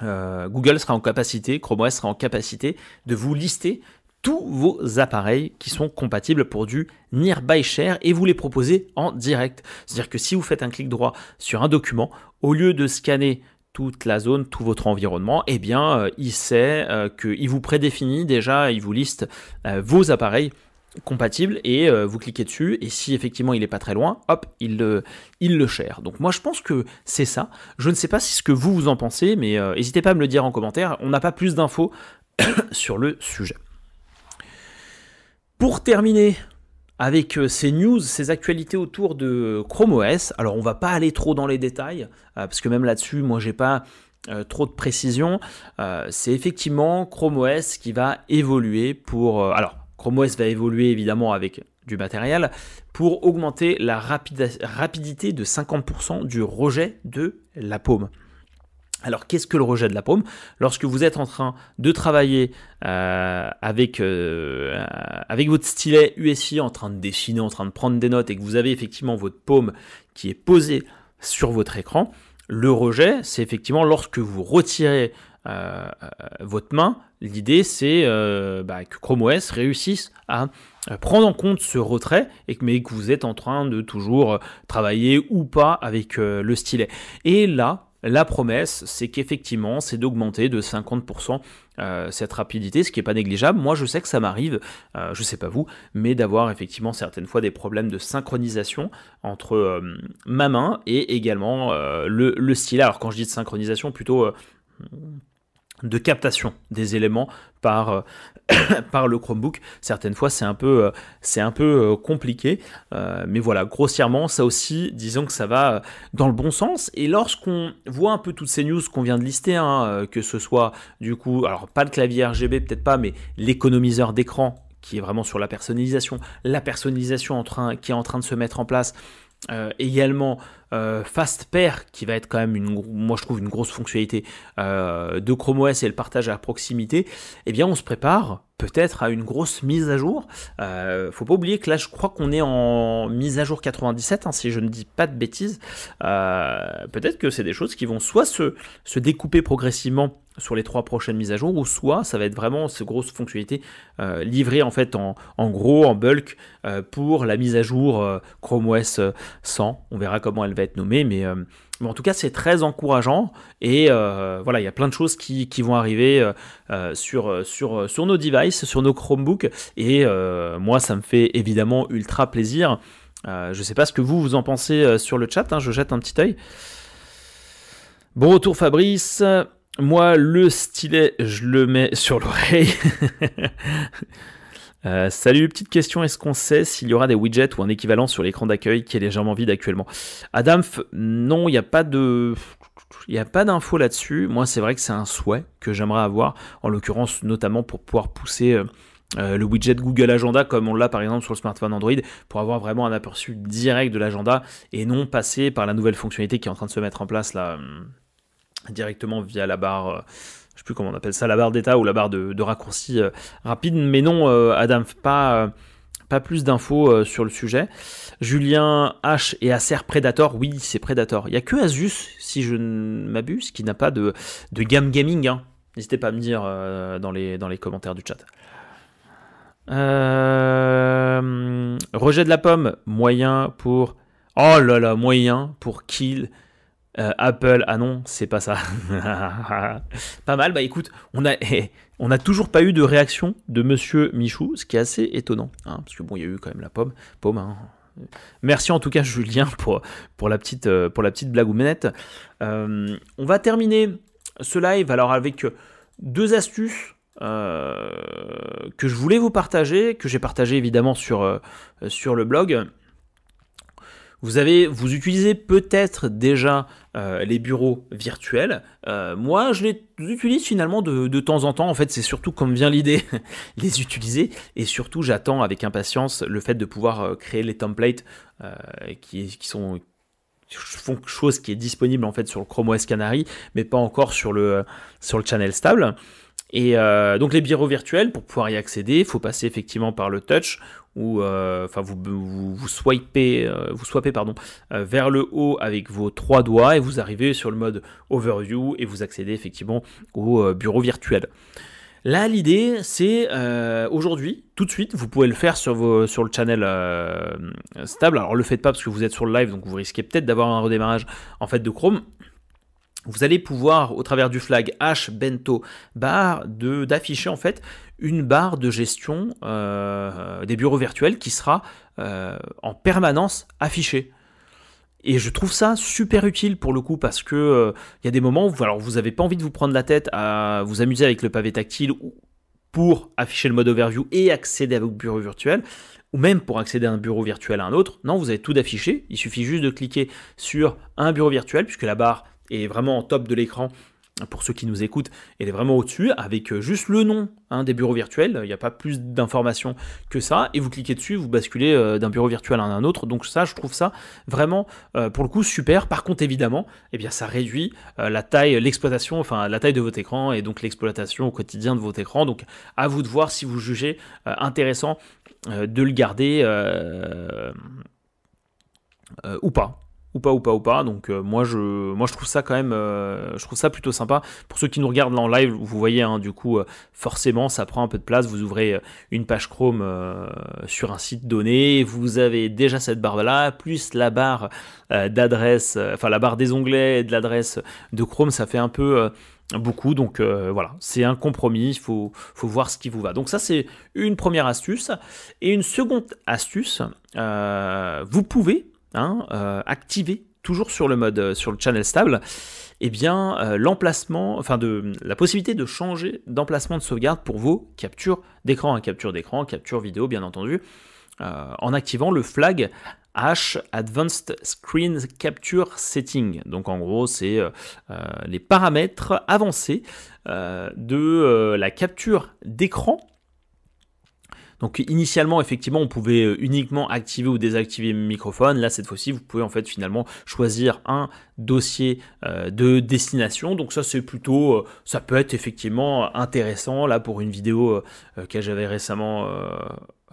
Google sera en capacité, Chrome OS sera en capacité de vous lister tous vos appareils qui sont compatibles pour du Nearby Share et vous les proposez en direct. C'est-à-dire que si vous faites un clic droit sur un document, au lieu de scanner toute la zone, tout votre environnement, eh bien, euh, il sait euh, qu'il vous prédéfinit déjà, il vous liste euh, vos appareils compatibles et vous cliquez dessus et si effectivement il n'est pas très loin, hop, il le, share. Donc moi je pense que c'est ça. Je ne sais pas si ce que vous vous en pensez, mais n'hésitez pas à me le dire en commentaire. On n'a pas plus d'infos [COUGHS] sur le sujet. Pour terminer avec euh, ces news, ces actualités autour de Chrome OS, alors on va pas aller trop dans les détails, euh, parce que même là-dessus, moi j'ai pas euh, trop de précision. c'est effectivement Chrome OS qui va évoluer pour. alors, Chrome OS va évoluer évidemment avec du matériel pour augmenter la rapidité de 50% du rejet de la paume. Alors qu'est-ce que le rejet de la paume? Lorsque vous êtes en train de travailler euh, avec, euh, avec votre stylet USI, en train de dessiner, en train de prendre des notes, et que vous avez effectivement votre paume qui est posée sur votre écran, le rejet, c'est effectivement lorsque vous retirez euh, votre main, l'idée c'est bah, que Chrome OS réussisse à prendre en compte ce retrait, et mais que vous êtes en train de toujours travailler ou pas avec le stylet. Et là, la promesse, c'est qu'effectivement, c'est d'augmenter de 50% euh, cette rapidité, ce qui n'est pas négligeable. Moi, je sais que ça m'arrive, euh, je ne sais pas vous, mais d'avoir effectivement certaines fois des problèmes de synchronisation entre euh, ma main et également le, le. Alors, quand je dis de synchronisation, plutôt de captation des éléments par, euh, [COUGHS] par le Chromebook. Certaines fois, c'est un peu, euh, un peu euh, compliqué, mais voilà, grossièrement, ça aussi, disons que ça va dans le bon sens. Et lorsqu'on voit un peu toutes ces news qu'on vient de lister, hein, que ce soit du coup, alors pas le clavier RGB, peut-être pas, mais l'économiseur d'écran qui est vraiment sur la personnalisation, la personnalisation qui est en train de se mettre en place, également euh, Fast Pair, qui va être quand même, une, moi je trouve, une grosse fonctionnalité euh, de Chrome OS et le partage à proximité, eh bien on se prépare peut-être à une grosse mise à jour. Euh, faut pas oublier que là, je crois qu'on est en mise à jour 97, hein, si je ne dis pas de bêtises. Euh, peut-être que c'est des choses qui vont soit se, se découper progressivement sur les trois prochaines mises à jour, ou soit ça va être vraiment ces grosses fonctionnalités euh, livrées en fait en, gros, en bulk, pour la mise à jour Chrome OS 100. On verra comment elle va être nommée, mais en tout cas, c'est très encourageant. Et euh, voilà, il y a plein de choses qui, vont arriver euh, euh, sur, sur, sur nos devices, sur nos Chromebooks. Et moi, ça me fait évidemment ultra plaisir. je ne sais pas ce que vous, vous en pensez sur le chat. Hein, je jette un petit œil. Bon retour, Fabrice. Moi, le stylet, je le mets sur l'oreille. [LAUGHS] Euh, salut, petite question, est-ce qu'on sait s'il y aura des widgets ou un équivalent sur l'écran d'accueil qui est légèrement vide actuellement? Adam, non, il n'y a pas de... Il n'y a pas d'infos là-dessus. Moi, c'est vrai que c'est un souhait que j'aimerais avoir, en l'occurrence notamment pour pouvoir pousser euh, euh, le widget Google Agenda, comme on l'a par exemple sur le smartphone Android, pour avoir vraiment un aperçu direct de l'agenda et non passer par la nouvelle fonctionnalité qui est en train de se mettre en place là directement via la barre je sais plus comment on appelle ça, la barre d'état ou la barre de, raccourci euh, rapide. Mais non, euh, Adam, pas, euh, pas plus d'infos sur le sujet. Julien H et Acer Predator, oui, c'est Predator. Il n'y a que Asus, si je ne m'abuse, qui n'a pas de, de gamme gaming. Hein. N'hésitez pas à me dire dans, les, dans les commentaires du chat. rejet de la pomme, moyen pour. Oh là là, moyen pour kill Apple, ah non, c'est pas ça. [LAUGHS] pas mal, bah écoute, on a, on n'a toujours pas eu de réaction de Monsieur Michou, ce qui est assez étonnant, hein, parce que bon, il y a eu quand même la pomme, pomme. Hein. Merci en tout cas Julien pour, pour, la, petite, pour la petite blague ou manette. on va terminer ce live alors avec deux astuces euh, que je voulais vous partager, que j'ai partagé évidemment sur, euh, sur le blog. Vous, avez, vous utilisez peut-être déjà euh, les bureaux virtuels. moi, je les utilise finalement de, de temps en temps. En fait, c'est surtout comme vient l'idée [LAUGHS] les utiliser. Et surtout, j'attends avec impatience le fait de pouvoir créer les templates qui, qui sont font chose qui est disponible en fait sur le Chrome OS Canary, mais pas encore sur le, sur le channel stable. Et euh, donc les bureaux virtuels, pour pouvoir y accéder, il faut passer effectivement par le touch, ou euh, vous, vous, swipez, euh, pardon, vers le haut avec vos trois doigts et vous arrivez sur le mode overview et vous accédez effectivement au bureau virtuel. Là, l'idée, c'est aujourd'hui, tout de suite, vous pouvez le faire sur le channel stable. Alors, le faites pas parce que vous êtes sur le live, donc vous risquez peut-être d'avoir un redémarrage en fait de Chrome vous allez pouvoir, au travers du flag H bento bar, d'afficher en fait une barre de gestion euh, des bureaux virtuels qui sera euh, en permanence affichée. Et je trouve ça super utile pour le coup parce que euh, il y a des moments où vous n'avez pas envie de vous prendre la tête à vous amuser avec le pavé tactile pour afficher le mode overview et accéder à vos bureaux virtuels ou même pour accéder à un bureau virtuel à un autre. Non, vous avez tout d'afficher. Il suffit juste de cliquer sur un bureau virtuel puisque la barre est vraiment en top de l'écran pour ceux qui nous écoutent, elle est vraiment au-dessus, avec euh, juste le nom hein, des bureaux virtuels, il n'y a pas plus d'informations que ça, et vous cliquez dessus, vous basculez euh, d'un bureau virtuel à un autre, donc ça, je trouve ça vraiment, euh, pour le coup, super. Par contre, évidemment, eh bien, ça réduit la taille, l'exploitation, enfin, la taille de votre écran, et donc l'exploitation au quotidien de votre écran, donc à vous de voir si vous jugez intéressant de le garder ou pas ou pas ou pas ou pas. Donc euh, moi je moi trouve ça quand même euh, je trouve ça plutôt sympa. Pour ceux qui nous regardent en live vous voyez hein, du coup euh, forcément ça prend un peu de place. Vous ouvrez une page Chrome sur un site donné. Vous avez déjà cette barre là plus la barre d'adresse enfin la barre des onglets de l'adresse de Chrome. Ça fait un peu beaucoup. Donc voilà, c'est un compromis, il faut, voir ce qui vous va. Donc ça, c'est une première astuce. Et une seconde astuce, vous pouvez Hein, euh, toujours sur le mode euh, sur le channel stable, eh bien euh, l'emplacement, enfin de la possibilité de changer d'emplacement de sauvegarde pour vos captures d'écran, hein, capture d'écran, capture vidéo bien entendu, en activant le flag H Advanced Screen Capture Setting. Donc en gros, c'est les paramètres avancés de la capture d'écran donc initialement, effectivement, on pouvait euh, uniquement activer ou désactiver le microphone. Là, cette fois-ci, vous pouvez en fait finalement choisir un dossier euh, de destination. Donc ça, c'est plutôt, euh, ça peut être effectivement intéressant là pour une vidéo que j'avais récemment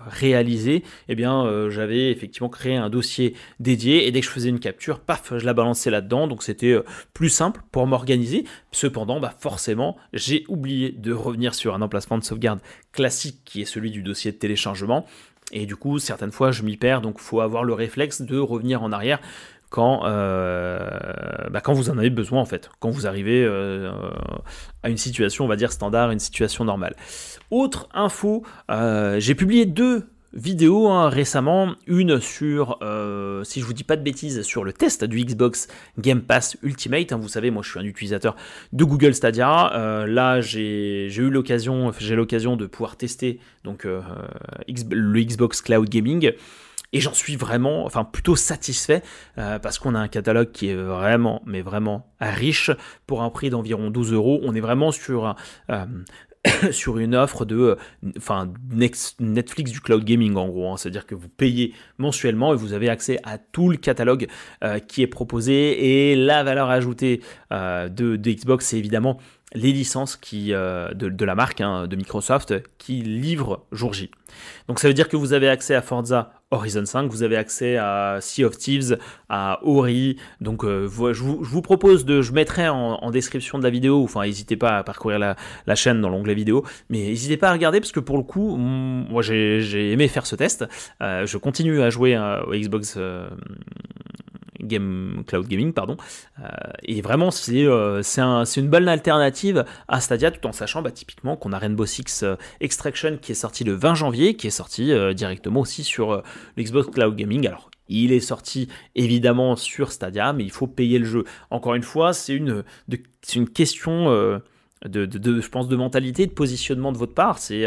réalisé, eh bien euh, j'avais effectivement créé un dossier dédié et dès que je faisais une capture, paf, je la balançais là-dedans. Donc c'était euh, plus simple pour m'organiser. Cependant, bah, forcément, j'ai oublié de revenir sur un emplacement de sauvegarde classique qui est celui du dossier de téléchargement. Et du coup, certaines fois, je m'y perds, donc faut avoir le réflexe de revenir en arrière quand, euh, bah, quand vous en avez besoin en fait, quand vous arrivez euh, à une situation, on va dire standard, une situation normale. Autre info, euh, j'ai publié deux vidéos hein, récemment, une sur, si je vous dis pas de bêtises, sur le test du Xbox Game Pass Ultimate. Hein. vous savez, moi je suis un utilisateur de Google Stadia. là, j'ai eu l'occasion, j'ai l'occasion de pouvoir tester donc le Xbox Cloud Gaming. Et j'en suis vraiment, enfin plutôt satisfait euh, parce qu'on a un catalogue qui est vraiment, mais vraiment riche pour un prix d'environ 12 euros. On est vraiment sur euh, [COUGHS] sur une offre de enfin Netflix du cloud gaming en gros, hein. c'est-à-dire que vous payez mensuellement et vous avez accès à tout le catalogue euh, qui est proposé et la valeur ajoutée de, Xbox c'est évidemment les licences qui, euh, de, la marque hein, de Microsoft qui livrent jour J. Donc ça veut dire que vous avez accès à Forza Horizon 5, vous avez accès à Sea of Thieves, à Ori. Donc euh, je, vous, propose de, je mettrai en, description de la vidéo, enfin n'hésitez pas à parcourir la, chaîne dans l'onglet vidéo, mais n'hésitez pas à regarder parce que pour le coup, moi j'ai aimé faire ce test. Euh, je continue à jouer au Xbox Game, Cloud Gaming, pardon. et vraiment, c'est c'est une bonne alternative à Stadia, tout en sachant bah, typiquement qu'on a Rainbow Six Extraction qui est sorti le 20 janvier, qui est sorti directement aussi sur l'Xbox Cloud Gaming. Alors, il est sorti évidemment sur Stadia, mais il faut payer le jeu. Encore une fois, c'est une, une question de, de, je pense, de mentalité, de positionnement de votre part. C'est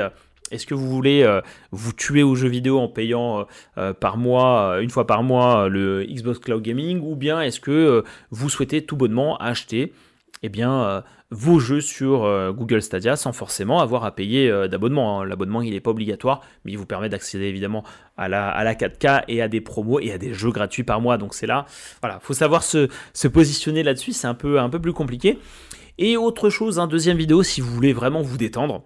est-ce que vous voulez euh, vous tuer aux jeux vidéo en payant euh, euh, par mois, une fois par mois, le Xbox Cloud Gaming, ou bien est-ce que vous souhaitez tout bonnement acheter eh vos jeux sur Google Stadia sans forcément avoir à payer d'abonnement. Hein. L'abonnement, il n'est pas obligatoire, mais il vous permet d'accéder évidemment à la, à la 4K et à des promos et à des jeux gratuits par mois. Donc c'est là, voilà, faut savoir se, positionner là-dessus, c'est un peu, un peu plus compliqué. Et autre chose, un deuxième vidéo, si vous voulez vraiment vous détendre,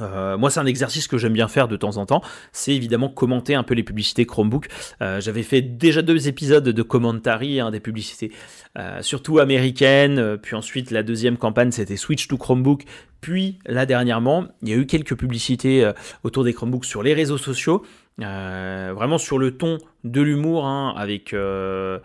euh, moi, c'est un exercice que j'aime bien faire de temps en temps. C'est évidemment commenter un peu les publicités Chromebook. Euh, j'avais fait déjà deux épisodes de commentary hein, des publicités, euh, surtout américaines. Puis ensuite, la deuxième campagne, c'était Switch to Chromebook. Puis là, dernièrement, il y a eu quelques publicités autour des Chromebooks sur les réseaux sociaux. Euh, vraiment sur le ton de l'humour, hein, avec euh,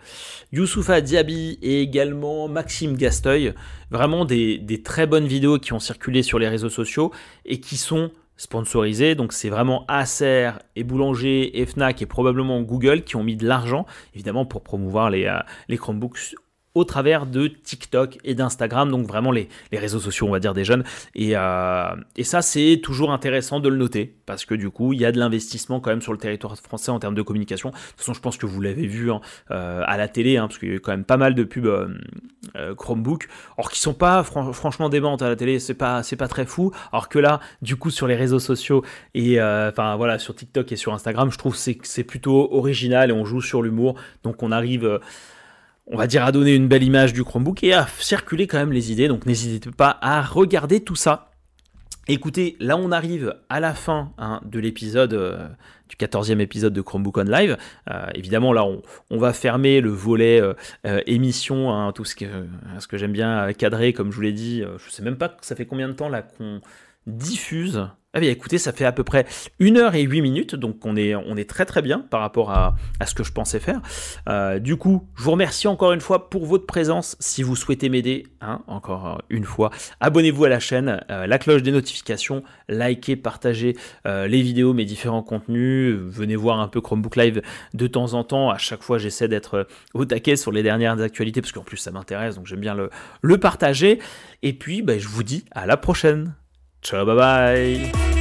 Youssoufa Diaby et également Maxime Gasteuil. Vraiment des, très bonnes vidéos qui ont circulé sur les réseaux sociaux et qui sont sponsorisées. Donc c'est vraiment Acer et Boulanger et Fnac et probablement Google qui ont mis de l'argent, évidemment, pour promouvoir les, euh, les Chromebooks au travers de TikTok et d'Instagram, donc vraiment les, réseaux sociaux, on va dire, des jeunes. Et, euh, et ça, c'est toujours intéressant de le noter, parce que du coup, il y a de l'investissement quand même sur le territoire français en termes de communication. De toute façon, je pense que vous l'avez vu hein, euh, à la télé, hein, parce qu'il y a quand même pas mal de pubs euh, Chromebook, or qui sont pas franchement démentes à la télé, c'est pas, pas très fou, alors que là, du coup, sur les réseaux sociaux, et enfin voilà, sur TikTok et sur Instagram, je trouve que c'est plutôt original et on joue sur l'humour, donc on arrive on va dire, à donner une belle image du Chromebook et à circuler quand même les idées. Donc n'hésitez pas à regarder tout ça. Écoutez, là on arrive à la fin hein, de l'épisode, euh, du 14e épisode de Chromebook on Live. Euh, évidemment, là on, va fermer le volet euh, émission, hein, tout ce que, j'aime bien cadrer, comme je vous l'ai dit. je sais même pas, ça fait combien de temps là qu'on diffuse ah bien écoutez, ça fait à peu près 1 heure et 8 minutes, donc on est, très très bien par rapport à, ce que je pensais faire. Euh, du coup, je vous remercie encore une fois pour votre présence. Si vous souhaitez m'aider, hein, encore une fois, abonnez-vous à la chaîne, euh, la cloche des notifications, likez, partagez euh, les vidéos, mes différents contenus. Venez voir un peu Chromebook Live de temps en temps. À chaque fois, j'essaie d'être au taquet sur les dernières actualités, parce qu'en plus ça m'intéresse, donc j'aime bien le, le partager. Et puis, bah, je vous dis à la prochaine. 车拜拜。